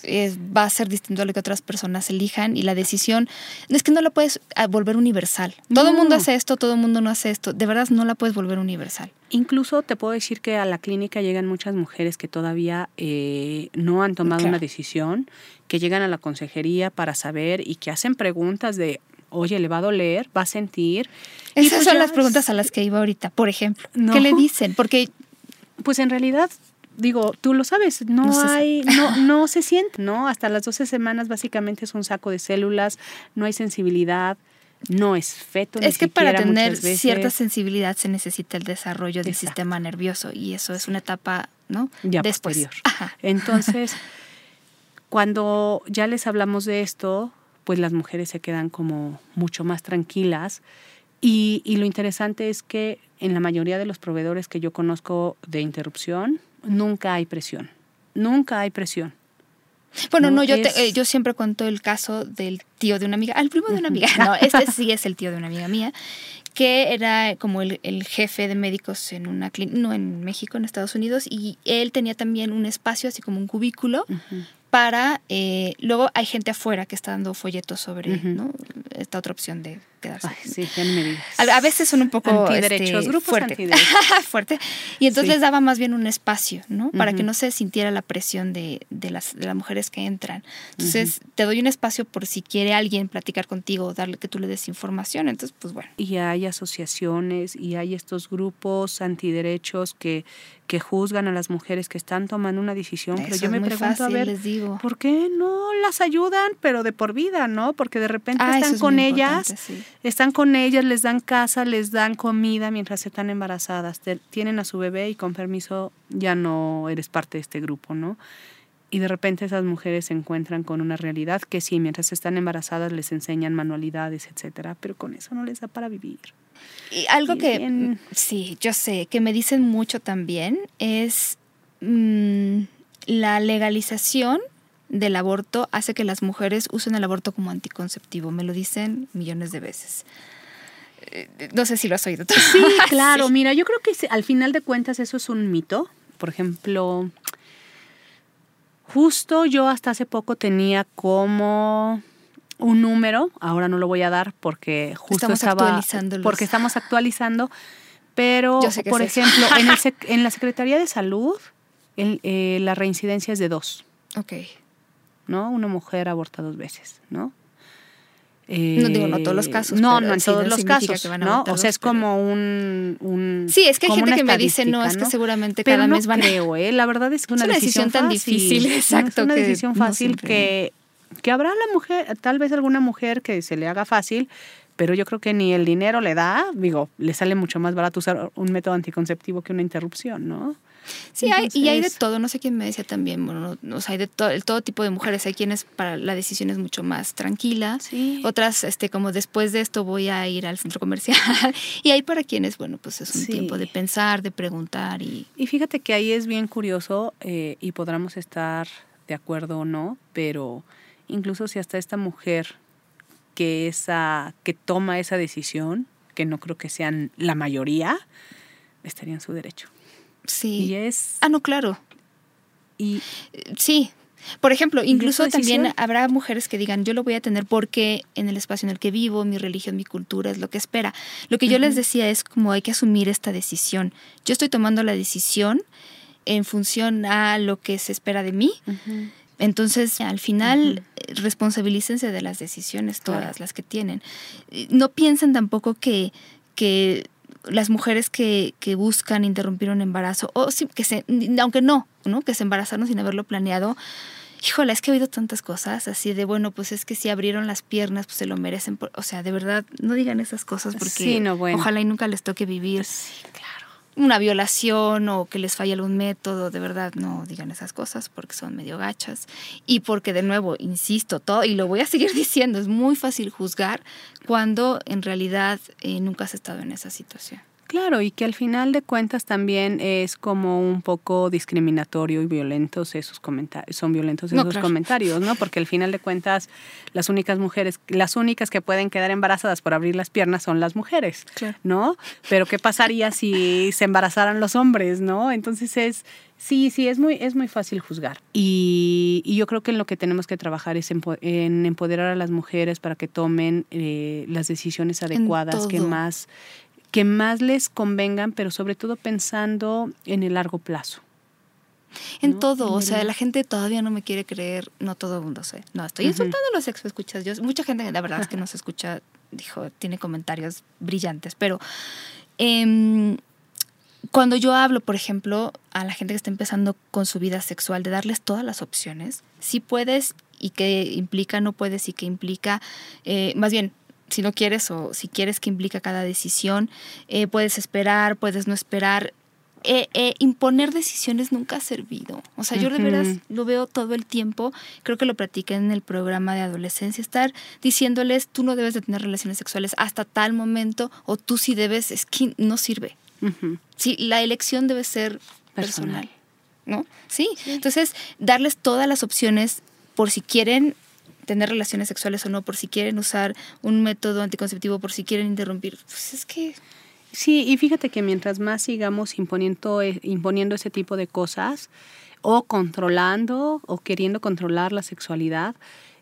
es- va a ser distinto a lo que otras personas elijan y la decisión es que no la puedes ah, volver universal. Todo el mundo hace esto, todo el mundo no hace esto. De verdad no la puedes volver universal. Incluso te puedo decir que a la clínica llegan muchas mujeres que todavía eh, no han tomado Claro. una decisión, que llegan a la consejería para saber y que hacen preguntas de, oye, ¿le va a doler? ¿Va a sentir? Esas pues son las preguntas a las que iba ahorita, por ejemplo. No. ¿Qué le dicen? Porque Pues en realidad, digo, tú lo sabes, no, No se hay, no, no se siente, ¿no? Hasta las 12 semanas básicamente es un saco de células, no hay sensibilidad, no es feto. ni es que para tener cierta sensibilidad se necesita el desarrollo del Exacto. sistema nervioso y eso es una etapa, ¿no? ya Después. posterior. <laughs> Ajá. Entonces, cuando ya les hablamos de esto, pues las mujeres se quedan como mucho más tranquilas. Y, y lo interesante es que en la mayoría de los proveedores que yo conozco de interrupción, nunca hay presión. Nunca hay presión. Bueno, No, no, yo, es- te- eh, yo siempre cuento el caso del tío de una amiga, al primo de una amiga, no, <laughs> este sí es el tío de una amiga mía, que era como el, el jefe de médicos en una clínica, no en México, en Estados Unidos, y él tenía también un espacio, así como un cubículo, para, eh, luego hay gente afuera que está dando folletos sobre esta otra opción de quedarse. Ay, sí, ya ni me digas. A, a veces son un poco Antiderechos, este, grupos fuerte. antiderechos. <laughs> fuerte. Y entonces Sí. les daba más bien un espacio, ¿no? Para que no se sintiera la presión de, de las, de las mujeres que entran. Entonces, te doy un espacio por si quiere alguien platicar contigo o darle que tú le des información. Entonces, pues bueno. y hay asociaciones y hay estos grupos antiderechos que, que juzgan a las mujeres que están tomando una decisión. pero yo me pregunto, fácil, a ver, les digo. ¿por qué no las ayudan, pero de por vida, no? Porque de repente Ah, están es con ellas, sí. Están con ellas, les dan casa, les dan comida mientras están embarazadas, te- tienen a su bebé y con permiso ya no eres parte de este grupo, ¿no? Y de repente esas mujeres se encuentran con una realidad que sí, mientras están embarazadas les enseñan manualidades, etcétera, pero con eso no les da para vivir. Y algo Y que, bien- sí, yo sé, que me dicen mucho también es mm, la legalización del aborto hace que las mujeres usen el aborto como anticonceptivo. Me lo dicen millones de veces. Eh, no sé si lo has oído. Sí, <laughs> claro. Mira, yo creo que al final de cuentas eso es un mito. Por ejemplo, justo yo hasta hace poco tenía como un número, ahora no lo voy a dar porque justo estamos estaba porque estamos actualizando, pero por ejemplo, <laughs> en, en, la Secretaría de Salud eh, la reincidencia es de dos. Ok. ¿No? Una mujer aborta dos veces, ¿no? no digo, no todos los eh, casos. No, no en todos los casos, ¿no? O sea, es como un, Sí, es que hay gente que me dice, no, es que seguramente cada mes van creo, ¿eh? La verdad es que una, es una decisión, tan difícil, exacto. Es una decisión fácil que, que habrá la mujer, tal vez alguna mujer que se le haga fácil, pero yo creo que ni el dinero le da, digo, le sale mucho más barato usar un método anticonceptivo que una interrupción, ¿no? Sí, hay, y hay de todo, no sé quién me decía también, bueno, o sea, hay de todo, todo tipo de mujeres, hay quienes para la decisión es mucho más tranquila, otras, este, como después de esto voy a ir al centro comercial, <laughs> y hay para quienes, bueno, pues es un tiempo de pensar, de preguntar y... Y fíjate que ahí es bien curioso eh, y podremos estar de acuerdo o no, pero incluso si hasta esta mujer que, esa, que toma esa decisión, que no creo que sean la mayoría, estaría en su derecho. Sí. Y es... Ah, no, claro. Y sí. Por ejemplo, incluso también habrá mujeres que digan, yo lo voy a tener porque en el espacio en el que vivo, mi religión, mi cultura es lo que espera. Lo que yo les decía es como hay que asumir esta decisión. Yo estoy tomando la decisión en función a lo que se espera de mí. Entonces, al final, responsabilícense de las decisiones, todas las que tienen. No piensen tampoco que, que las mujeres que, que, buscan interrumpir un embarazo, o sí, que se, aunque no, ¿no? Que se embarazaron sin haberlo planeado. Híjole, es que he oído tantas cosas así de, bueno, pues es que si abrieron las piernas, pues se lo merecen. o sea, de verdad, no digan esas cosas porque ojalá y nunca les toque vivir. Sí, claro una violación o que les falle algún método, de verdad no digan esas cosas porque son medio gachas. Y porque de nuevo, insisto, todo, y lo voy a seguir <laughs> diciendo, es muy fácil juzgar cuando en realidad eh, nunca has estado en esa situación. Claro, y que al final de cuentas también es como un poco discriminatorio y violentos esos comentarios, son violentos esos comentarios, ¿no? Porque al final de cuentas las únicas mujeres, las únicas que pueden quedar embarazadas por abrir las piernas son las mujeres, ¿no? Pero ¿qué pasaría si se embarazaran los hombres, ¿no? Entonces es Sí, sí, es muy, es muy fácil juzgar. Y, yo creo que en lo que tenemos que trabajar es en, empoderar a las mujeres para que tomen eh, las decisiones adecuadas que más que más les convengan, pero sobre todo pensando en el largo plazo. En todo, o sea, la gente todavía no me quiere creer, no todo el mundo sé. No, estoy insultando a los ex escuchas. Yo, mucha gente, la verdad es que nos escucha, dijo, tiene comentarios brillantes, pero em, cuando yo hablo, por ejemplo, a la gente que está empezando con su vida sexual, de darles todas las opciones, si puedes y qué implica, no puedes y qué implica, eh, más bien, si no quieres o si quieres que implica cada decisión, eh, puedes esperar, puedes no esperar. Eh, eh, imponer decisiones nunca ha servido. O sea, yo de veras lo veo todo el tiempo. Creo que lo practiqué en el programa de adolescencia. Estar diciéndoles, tú no debes de tener relaciones sexuales hasta tal momento o tú sí debes, es que no sirve. Sí, la elección debe ser personal. ¿No? sí. Entonces, darles todas las opciones por si quieren tener relaciones sexuales o no, por si quieren usar un método anticonceptivo, por si quieren interrumpir. Pues es que... Sí, y fíjate que mientras más sigamos imponiendo, eh, imponiendo ese tipo de cosas o controlando o queriendo controlar la sexualidad,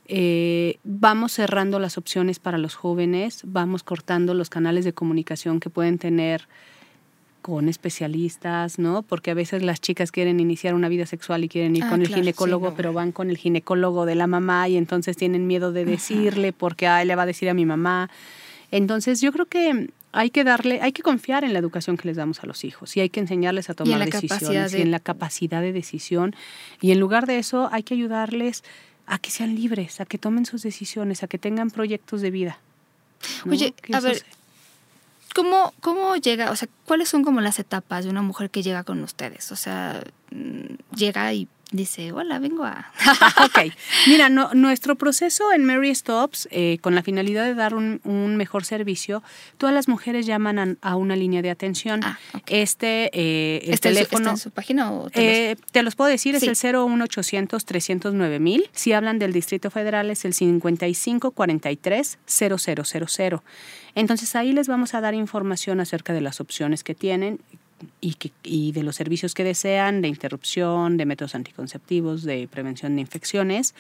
eh, vamos cerrando las opciones para los jóvenes, vamos cortando los canales de comunicación que pueden tener con especialistas, ¿no? Porque a veces las chicas quieren iniciar una vida sexual y quieren ir ah, con el ginecólogo, pero van con el ginecólogo de la mamá y entonces tienen miedo de decirle porque ay, le va a decir a mi mamá. Entonces yo creo que hay que darle, hay que confiar en la educación que les damos a los hijos y hay que enseñarles a tomar decisiones y en la capacidad de decisión. Y en lugar de eso hay que ayudarles a que sean libres, a que tomen sus decisiones, a que tengan proyectos de vida. Oye, a ver, ¿Cómo, ¿Cómo llega, o sea, cuáles son como las etapas de una mujer que llega con ustedes? O sea, mm, llega y dice, hola, vengo a... <laughs> <laughs> ok, mira, nuestro proceso en Mary Stops, eh, con la finalidad de dar un, mejor servicio, todas las mujeres llaman a, una línea de atención. Ah, este, eh, el teléfono... en su página o te, los... te los puedo decir, es el 01800 309 mil. Si hablan del Distrito Federal es el 5543 0000. Entonces ahí les vamos a dar información acerca de las opciones que tienen, y, que, y de los servicios que desean, de interrupción, de métodos anticonceptivos, de prevención de infecciones.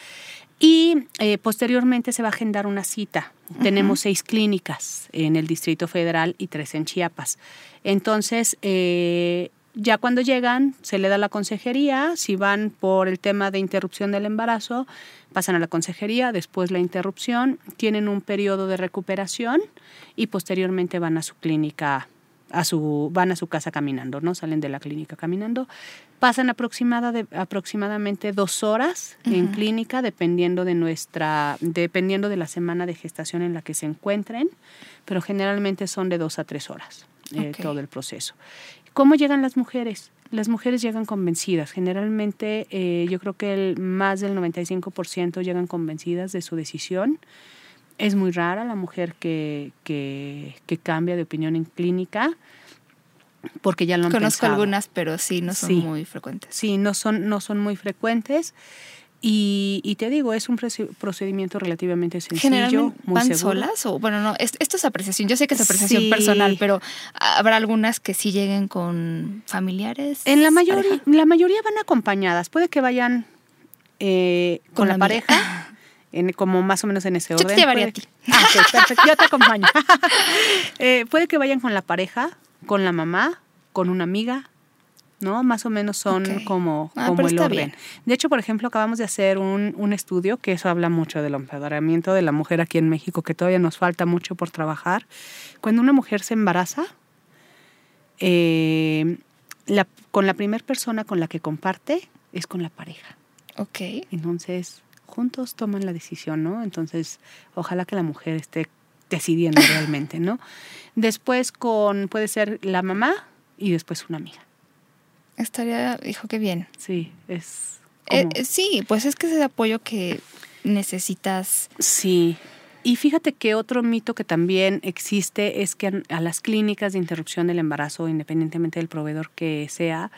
Y eh, posteriormente se va a agendar una cita. Tenemos seis clínicas en el Distrito Federal y tres en Chiapas. Entonces, eh, ya cuando llegan, se le da la consejería. Si van por el tema de interrupción del embarazo, pasan a la consejería, después la interrupción, tienen un periodo de recuperación y posteriormente van a su clínica a su, van a su casa caminando, ¿no? Salen de la clínica caminando. Pasan aproximada de, aproximadamente dos horas en clínica, dependiendo de nuestra, dependiendo de la semana de gestación en la que se encuentren, pero generalmente son de dos a tres horas eh, todo el proceso. ¿Cómo llegan las mujeres? Las mujeres llegan convencidas. Generalmente eh, yo creo que el, más del 95% llegan convencidas de su decisión es muy rara la mujer que, que, cambia de opinión en clínica porque ya lo han Conozco algunas, pero sí, no son muy frecuentes. Sí, no son, no son muy frecuentes. Y, y, te digo, es un procedimiento relativamente sencillo, muy van solas o bueno, no, esto es apreciación. Yo sé que es apreciación personal, pero habrá algunas que sí lleguen con familiares. En la mayoría, la mayoría van acompañadas. Puede que vayan eh, con, la pareja como más o menos en ese orden. Yo te llevaría a ti. Ah, perfecto, yo te <laughs> acompaño. <laughs> Eh, puede que vayan con la pareja, con la mamá, con una amiga, ¿no? Más o menos son como, ah, como el orden. De hecho, por ejemplo, acabamos de hacer un, un, estudio que eso habla mucho del empoderamiento de la mujer aquí en México, que todavía nos falta mucho por trabajar. Cuando una mujer se embaraza, eh, la, con la primera persona con la que comparte es con la pareja. Ok. Entonces, juntos toman la decisión, ¿no? Entonces, ojalá que la mujer esté decidiendo <laughs> realmente, ¿no? Después con, puede ser la mamá y después una amiga. Estaría, hijo, qué bien. Sí, es... Eh, sí, pues es que ese apoyo que necesitas. Sí. Y fíjate que otro mito que también existe es que a las clínicas de interrupción del embarazo, independientemente del proveedor que sea,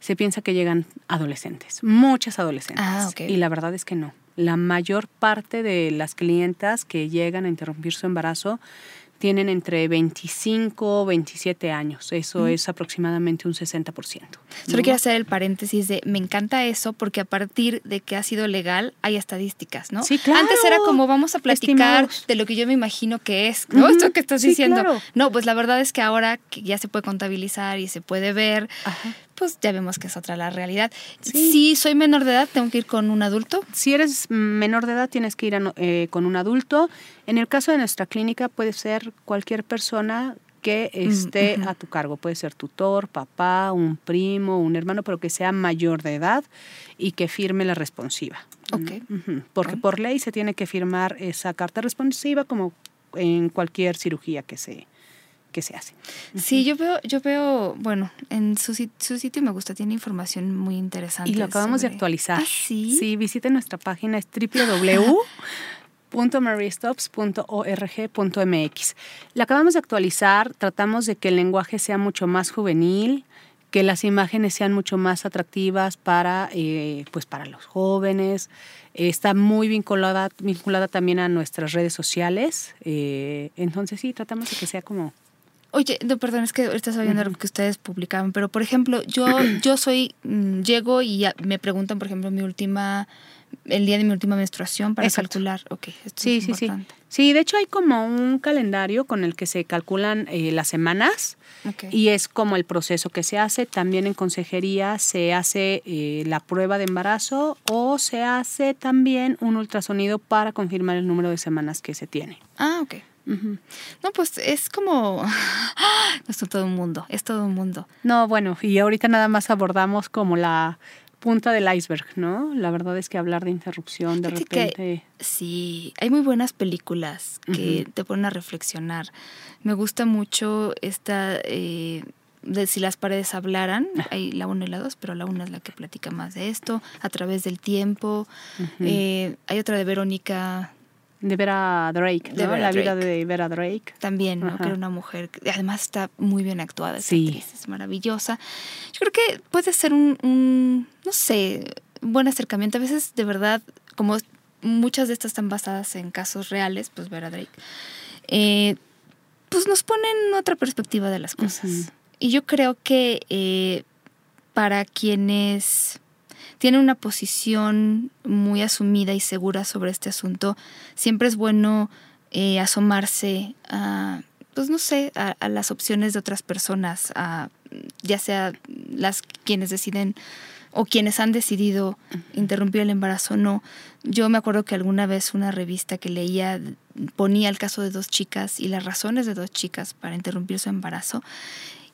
se piensa que llegan adolescentes, muchas adolescentes. Ah, y la verdad es que no la mayor parte de las clientas que llegan a interrumpir su embarazo tienen entre 25 o 27 años. Eso es aproximadamente un 60%. Solo quiero hacer el paréntesis de, me encanta eso porque a partir de que ha sido legal hay estadísticas, ¿no? Sí, claro. Antes era como vamos a platicar de lo que yo me imagino que es, ¿no? Esto que estás diciendo. No, pues la verdad es que ahora que ya se puede contabilizar y se puede ver, pues ya vemos que es otra la realidad. Si soy menor de edad, tengo que ir con un adulto. Si eres menor de edad, tienes que ir eh, con un adulto. En el caso de nuestra clínica, puede ser cualquier persona que mm, esté a tu cargo. Puede ser tutor, papá, un primo, un hermano, pero que sea mayor de edad y que firme la responsiva. Okay. Porque por ley se tiene que firmar esa carta responsiva como en cualquier cirugía que se, que se hace. Sí, yo veo, yo veo, bueno, en su, su sitio me gusta, tiene información muy interesante. Y lo acabamos de actualizar. ¿Ah, sí. Sí, visiten nuestra página, es www.marystops.org.mx. La acabamos de actualizar, tratamos de que el lenguaje sea mucho más juvenil, que las imágenes sean mucho más atractivas para, eh, pues para los jóvenes. está muy vinculada, vinculada también a nuestras redes sociales. Eh, entonces sí, tratamos de que sea como Oye, no, perdón, es que estaba viendo lo que ustedes publicaban, pero por ejemplo, yo, <clears throat> yo soy, mm, llego y me preguntan, por ejemplo, mi última, el día de mi última menstruación para calcular. Ok, esto sí, sí, sí. Sí, de hecho hay como un calendario con el que se calculan eh, las semanas y es como el proceso que se hace. También en consejería se hace eh, la prueba de embarazo o se hace también un ultrasonido para confirmar el número de semanas que se tiene. Ah, ok. No, pues es como. <laughs> No es todo un mundo, es todo un mundo. No, bueno, y ahorita nada más abordamos como la punta del iceberg, ¿no? La verdad es que hablar de interrupción de repente. sí, hay muy buenas películas que te ponen a reflexionar. Me gusta mucho esta. Eh, de si las paredes hablaran, hay la 1 y la 2, pero la 1 es la que platica más de esto, a través del tiempo. Eh, hay otra de Verónica. De Vera Drake, ¿no? la vida de Vera Drake. También, ¿no? que era una mujer, que además está muy bien actuada, sí. es maravillosa. Yo creo que puede ser un, un, no sé, buen acercamiento. A veces, de verdad, como muchas de estas están basadas en casos reales, pues Vera Drake, eh, pues nos ponen otra perspectiva de las cosas. Y yo creo que eh, para quienes tienen una posición muy asumida y segura sobre este asunto, siempre es bueno eh, asomarse a, pues no sé, a, las opciones de otras personas, a, ya sea las quienes deciden o quienes han decidido interrumpir el embarazo o no. Yo me acuerdo que alguna vez una revista que leía ponía el caso de dos chicas y las razones de dos chicas para interrumpir su embarazo.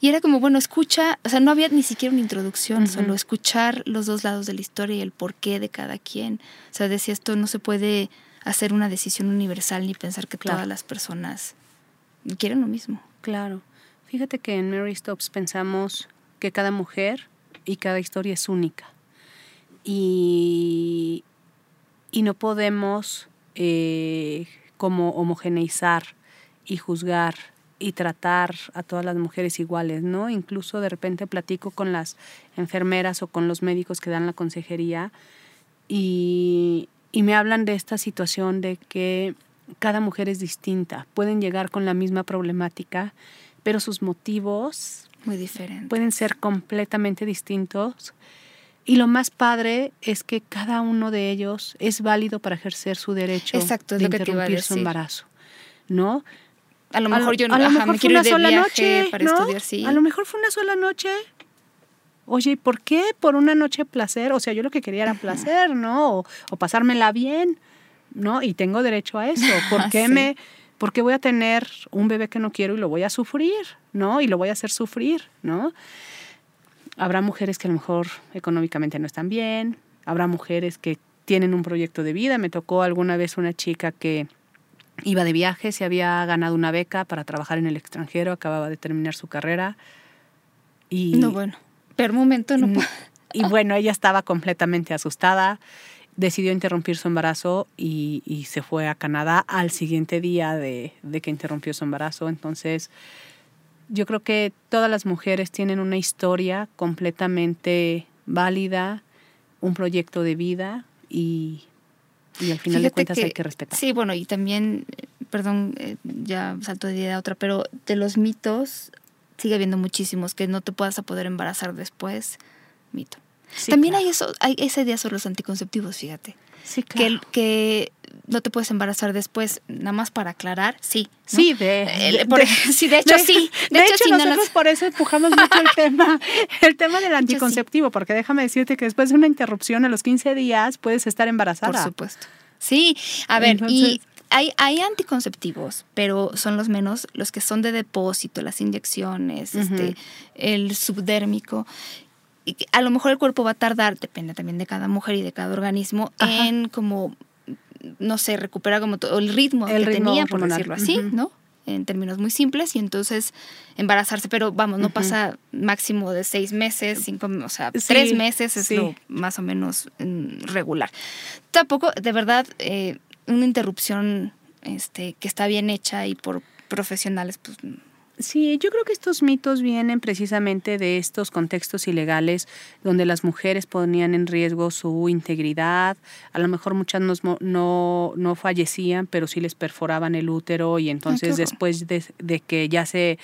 Y era como, bueno, escucha, o sea, no había ni siquiera una introducción, solo escuchar los dos lados de la historia y el porqué de cada quien. O sea, decía esto, no se puede hacer una decisión universal ni pensar que todas las personas quieren lo mismo. Claro. Fíjate que en Mary Stops pensamos que cada mujer y cada historia es única. Y, y no podemos eh, como homogeneizar y juzgar y tratar a todas las mujeres iguales, ¿no? Incluso de repente platico con las enfermeras o con los médicos que dan la consejería y, y me hablan de esta situación de que cada mujer es distinta, pueden llegar con la misma problemática, pero sus motivos muy diferentes. Pueden ser completamente distintos. Y lo más padre es que cada uno de ellos es válido para ejercer su derecho Exacto, de interrumpir su embarazo. ¿No? A lo mejor yo no, a lo mejor fue una sola noche para estudiar, sí. A lo mejor fue una sola noche. Oye, ¿por qué por una noche placer? O sea, yo lo que quería era placer, ¿no? O, o pasármela bien, ¿no? Y tengo derecho a eso. <laughs> ¿Por qué me porque voy a tener un bebé que no quiero y lo voy a sufrir, ¿no? Y lo voy a hacer sufrir, ¿no? Habrá mujeres que a lo mejor económicamente no están bien, habrá mujeres que tienen un proyecto de vida. Me tocó alguna vez una chica que iba de viaje, se había ganado una beca para trabajar en el extranjero, acababa de terminar su carrera. Y, no, bueno, pero momento no. <laughs> Y bueno, ella estaba completamente asustada decidió interrumpir su embarazo y, se fue a Canadá al siguiente día de, que interrumpió su embarazo. Entonces, yo creo que todas las mujeres tienen una historia completamente válida, un proyecto de vida y, al final de cuentas hay que respetar. Sí, bueno, y también, perdón, eh, ya salto de idea a otra, pero de los mitos sigue habiendo muchísimos que no te puedas a poder embarazar después, mito. También hay eso, hay esa idea sobre los anticonceptivos, fíjate. Sí, claro. que, que no te puedes embarazar después, nada más para aclarar, sí. Sí, de, sí, de hecho sí. De, hecho, nosotros por eso empujamos mucho el <laughs> tema, el tema del anticonceptivo, porque déjame decirte que después de una interrupción a los 15 días puedes estar embarazada. Por supuesto. Sí, a ver, y hay, hay anticonceptivos, pero son los menos, los que son de depósito, las inyecciones, este, el subdérmico a lo mejor el cuerpo va a tardar, depende también de cada mujer y de cada organismo, en como, no sé, recuperar como todo el ritmo que tenía, por decirlo así, ¿no? En términos muy simples, y entonces embarazarse, pero vamos, no pasa máximo de seis meses, cinco, o sea, tres meses es lo más o menos mm, regular. Tampoco, de verdad, eh, una interrupción este, que está bien hecha y por profesionales, pues Sí, yo creo que estos mitos vienen precisamente de estos contextos ilegales donde las mujeres ponían en riesgo su integridad, a lo mejor muchas no, no, no fallecían, pero sí les perforaban el útero y entonces después de, de, que ya se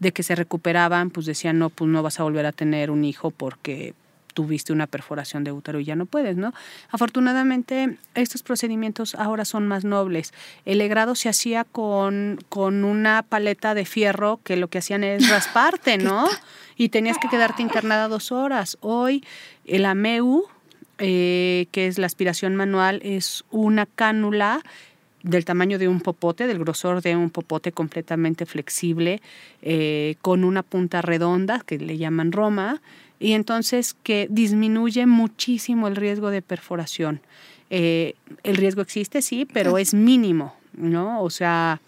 de que se recuperaban, pues decían, no, pues no vas a volver a tener un hijo porque tuviste una perforación de útero y ya no puedes, ¿no? Afortunadamente, estos procedimientos ahora son más nobles. El legrado se hacía con, con una paleta de fierro que lo que hacían es <laughs> rasparte, ¿no? Y tenías que quedarte internada dos horas. Hoy el AMEU, eh, que es la aspiración manual, es una cánula del tamaño de un popote, del grosor de un popote completamente flexible, eh, con una punta redonda que le llaman roma, y entonces que disminuye muchísimo el riesgo de perforación. Eh, el riesgo existe, sí, pero es mínimo, ¿no? O sea,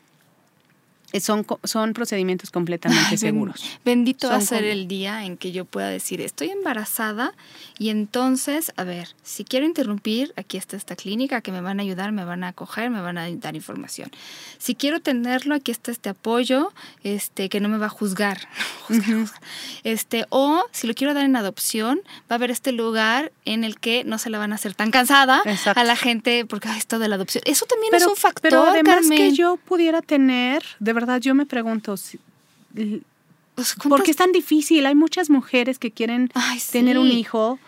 son, son procedimientos completamente seguros. Bendito va a ser el día en que yo pueda decir, estoy embarazada y entonces, a ver, si quiero interrumpir, aquí está esta clínica que me van a ayudar, me van a acoger, me van a dar información. Si quiero tenerlo, aquí está este apoyo, este, que no me va a juzgar. <laughs> este, o si lo quiero dar en adopción, va a haber este lugar en el que no se la van a hacer tan cansada a la gente porque esto de la adopción. Eso también es un factor. Pero además que yo pudiera tener, de verdad, verdad yo me pregunto, ¿por qué es tan difícil? Hay muchas mujeres que quieren tener un hijo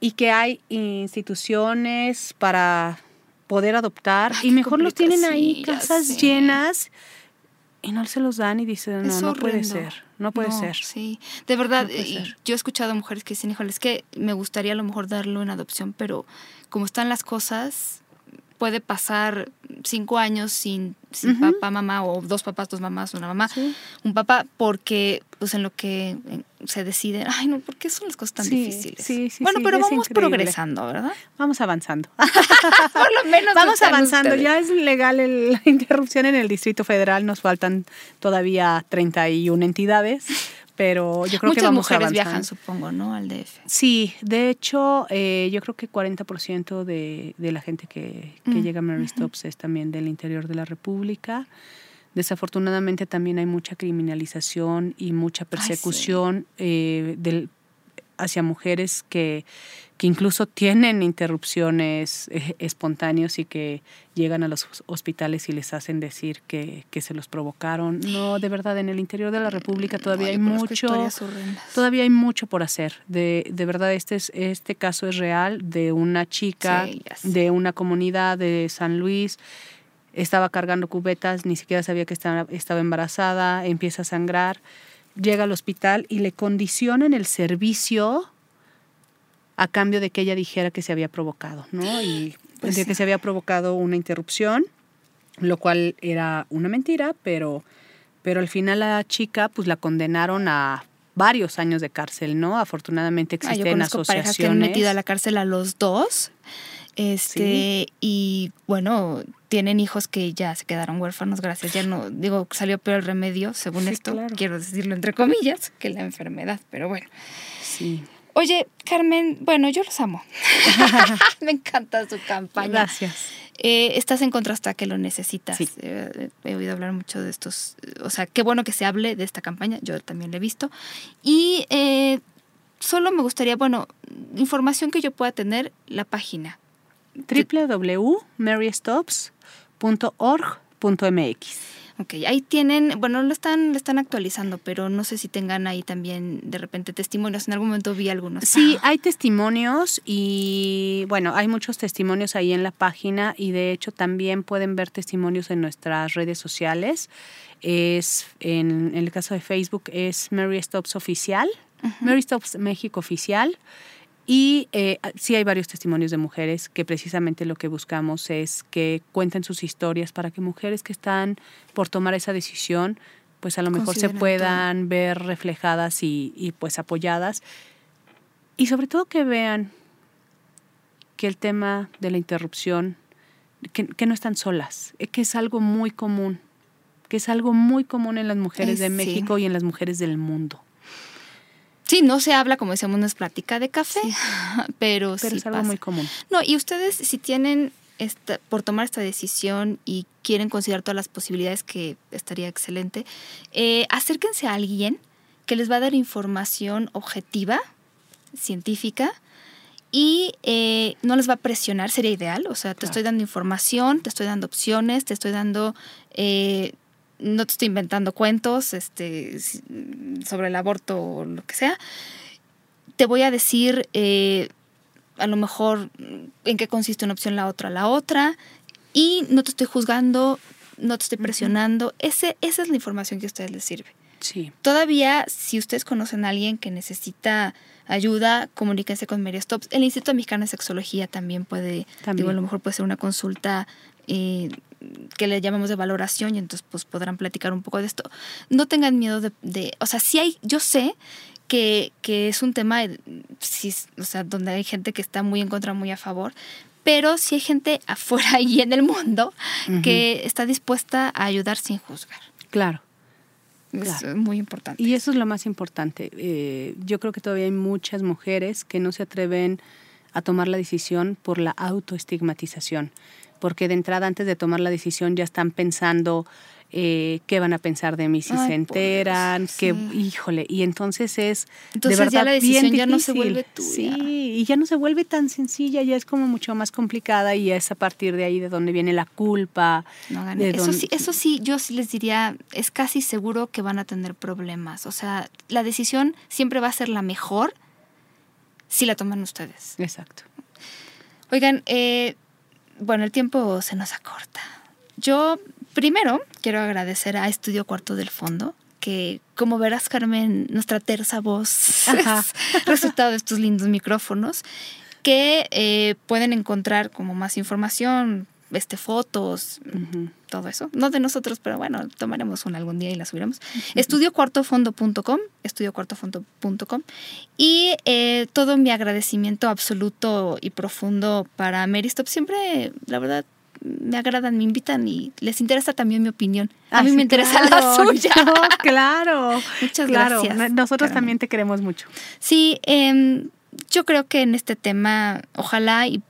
y que hay instituciones para poder adoptar y mejor los tienen ahí, casas llenas y no se los dan y dicen, no, no puede ser, no puede ser. Sí, de verdad, yo he escuchado a mujeres que dicen, híjole, es que me gustaría a lo mejor darlo en adopción, pero como están las cosas, puede pasar cinco años sin, papá, mamá, o dos papás, dos mamás, una mamá, un papá, porque pues en lo que se decide, ay no, ¿por qué son las cosas tan difíciles? Sí, sí, bueno, pero vamos progresando, ¿verdad? Vamos avanzando. <laughs> <laughs> Por lo menos. vamos avanzando, ya es legal la <laughs> interrupción en el Distrito Federal, nos faltan todavía 31 entidades pero yo creo que vamos mujeres viajan, supongo, ¿no? Al DF. Sí, de hecho, eh, yo creo que 40% de, de la gente que, que llega a Mary Stops es también del interior de la República. Desafortunadamente también hay mucha criminalización y mucha persecución eh, del, hacia mujeres que, que incluso tienen interrupciones eh, espontáneas y que llegan a los hospitales y les hacen decir que, que, se los provocaron. No, de verdad, en el interior de la República todavía hay mucho, todavía hay mucho por hacer. De, de verdad, este, es, este caso es real de una chica de una comunidad de San Luis estaba cargando cubetas, ni siquiera sabía que estaba, estaba embarazada, empieza a sangrar llega al hospital y le condicionan el servicio a cambio de que ella dijera que se había provocado, ¿no? Y <gasps> pues de que se había provocado una interrupción, lo cual era una mentira, pero, pero al final la chica pues la condenaron a varios años de cárcel, ¿no? Afortunadamente existen ah, yo asociaciones. parejas que han metido a la cárcel a los dos este, y bueno, tienen hijos que ya se quedaron huérfanos, gracias. Ya no, digo, salió peor el remedio, según esto, quiero decirlo entre comillas, que la enfermedad, pero bueno. Sí. Oye, Carmen, bueno, yo los amo. <laughs> Me encanta su campaña. Gracias. Eh, estás en contra hasta que lo necesitas. Eh, he oído hablar mucho de estos, o sea, qué bueno que se hable de esta campaña, yo también la he visto. Y eh, solo me gustaría, bueno, información que yo pueda tener, la página www.marystops.org.mx. Ok, ahí tienen, bueno, lo están, lo están actualizando, pero no sé si tengan ahí también de repente testimonios. En algún momento vi algunos. Sí, hay testimonios y bueno, hay muchos testimonios ahí en la página y de hecho también pueden ver testimonios en nuestras redes sociales. Es en, el caso de Facebook es Mary Stops Oficial, Mary Stops México Oficial. Y eh, sí hay varios testimonios de mujeres que precisamente lo que buscamos es que cuenten sus historias para que mujeres que están por tomar esa decisión, pues a lo mejor se puedan ver reflejadas y, pues apoyadas. Y sobre todo que vean que el tema de la interrupción, que, no están solas, eh, que es algo muy común, que es algo muy común en las mujeres de México y en las mujeres del mundo. Sí, no se habla, como decíamos, no es plática de café, <laughs> pero, pero es algo muy común. No, y ustedes si tienen esta, por tomar esta decisión y quieren considerar todas las posibilidades, que estaría excelente, eh, acérquense a alguien que les va a dar información objetiva, científica, y eh, no les va a presionar, sería ideal. O sea, te estoy dando información, te estoy dando opciones, te estoy dando eh, no te estoy inventando cuentos este, sobre el aborto o lo que sea. Te voy a decir eh, a lo mejor en qué consiste una opción, la otra, la otra. Y no te estoy juzgando, no te estoy presionando. Ese, esa es la información que a ustedes les sirve. Sí. Todavía, si ustedes conocen a alguien que necesita ayuda, comuníquense con Mary Stops. El Instituto Mexicano de Sexología también puede, digo, a lo mejor puede ser una consulta eh, que le llamamos de valoración y entonces pues podrán platicar un poco de esto. No tengan miedo de, o sea, si hay, yo sé que, que es un tema, sí, o sea, donde hay gente que está muy en contra, muy a favor, pero sí hay gente <laughs> afuera y en el mundo que está dispuesta a ayudar sin juzgar. Claro. Es muy importante. Y eso es lo más importante. Eh, yo creo que todavía hay muchas mujeres que no se atreven a tomar la decisión por la autoestigmatización, porque de entrada antes de tomar la decisión ya están pensando eh, qué van a pensar de mí si se enteran, que híjole, y entonces es entonces de verdad ya la decisión ya no se vuelve tuya. Sí, y ya no se vuelve tan sencilla, ya es como mucho más complicada y es a partir de ahí de donde viene la culpa. eso sí, eso sí, yo sí les diría, es casi seguro que van a tener problemas, o sea, la decisión siempre va a ser la mejor si la toman ustedes. Exacto. Oigan, eh, bueno, el tiempo se nos acorta. Yo primero quiero agradecer a Estudio Cuarto del Fondo, que como verás, Carmen, nuestra terza voz <laughs> es resultado de estos lindos micrófonos, que eh, pueden encontrar como más información, este, fotos, todo eso. No de nosotros, pero bueno, tomaremos una algún día y la subiremos. Estudiocuartofondo.com, estudiocuartofondo.com. Y eh, todo mi agradecimiento absoluto y profundo para Meristop. Siempre, la verdad, me agradan, me invitan y les interesa también mi opinión. A mí me interesa la <laughs> suya. claro. Muchas gracias. Nosotros también te queremos mucho. Sí, em, yo creo que en este tema, ojalá y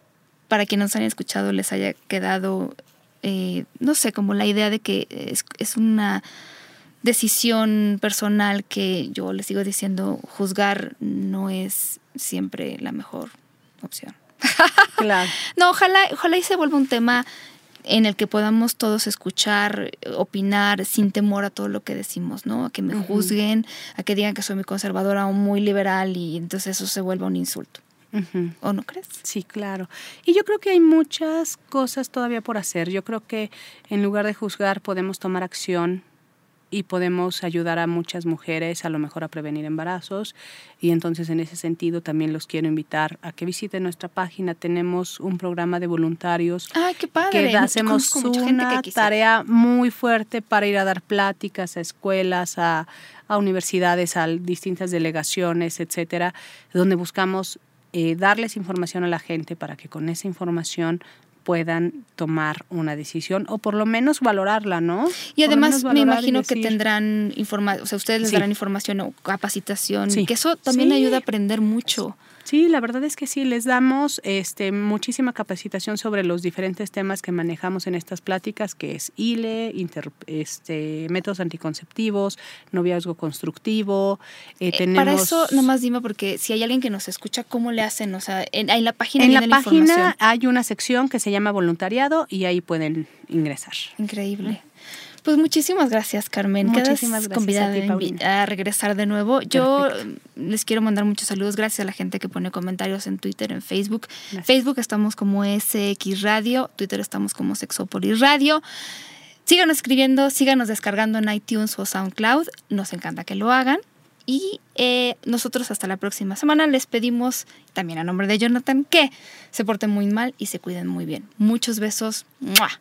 para quienes nos hayan escuchado les haya quedado, eh, no sé, como la idea de que es, es una decisión personal que yo les sigo diciendo, juzgar no es siempre la mejor opción. <laughs> Claro. no, ojalá, ojalá y se vuelva un tema en el que podamos todos escuchar, opinar sin temor a todo lo que decimos, ¿no? A que me juzguen, a que digan que soy muy conservadora o muy liberal y entonces eso se vuelva un insulto. ¿O no crees? Sí, claro. Y yo creo que hay muchas cosas todavía por hacer. Yo creo que en lugar de juzgar podemos tomar acción y podemos ayudar a muchas mujeres a lo mejor a prevenir embarazos y entonces en ese sentido también los quiero invitar a que visiten nuestra página tenemos un programa de voluntarios Ay, qué padre. que hacemos una tarea muy fuerte para ir a dar pláticas a escuelas a, a universidades a distintas delegaciones etcétera donde buscamos eh, darles información a la gente para que con esa información puedan tomar una decisión o por lo menos valorarla, ¿no? Y además me imagino que tendrán información, o sea, ustedes les darán información o capacitación, que eso también ayuda a aprender mucho. Sí, la verdad es que sí, les damos este, muchísima capacitación sobre los diferentes temas que manejamos en estas pláticas, que es ILE, este, métodos anticonceptivos, noviazgo constructivo. Eh, tenemos... Para eso, nomás dime, porque si hay alguien que nos escucha, ¿cómo le hacen? O sea, en, la página En la, página hay una sección que se llama voluntariado y ahí pueden ingresar. Increíble. Pues muchísimas gracias, Carmen. Muchísimas gracias convidada a, regresar de nuevo. Yo les quiero mandar muchos saludos. Gracias a la gente que pone comentarios en Twitter, en Facebook. Facebook estamos como SX Radio, Twitter estamos como Sexopolis Radio. Síganos escribiendo, síganos descargando en iTunes o SoundCloud. Nos encanta que lo hagan. Y eh, nosotros hasta la próxima semana les pedimos, también a nombre de Jonathan, que se porten muy mal y se cuiden muy bien. Muchos besos. Sexópolis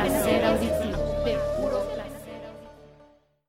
auditivo.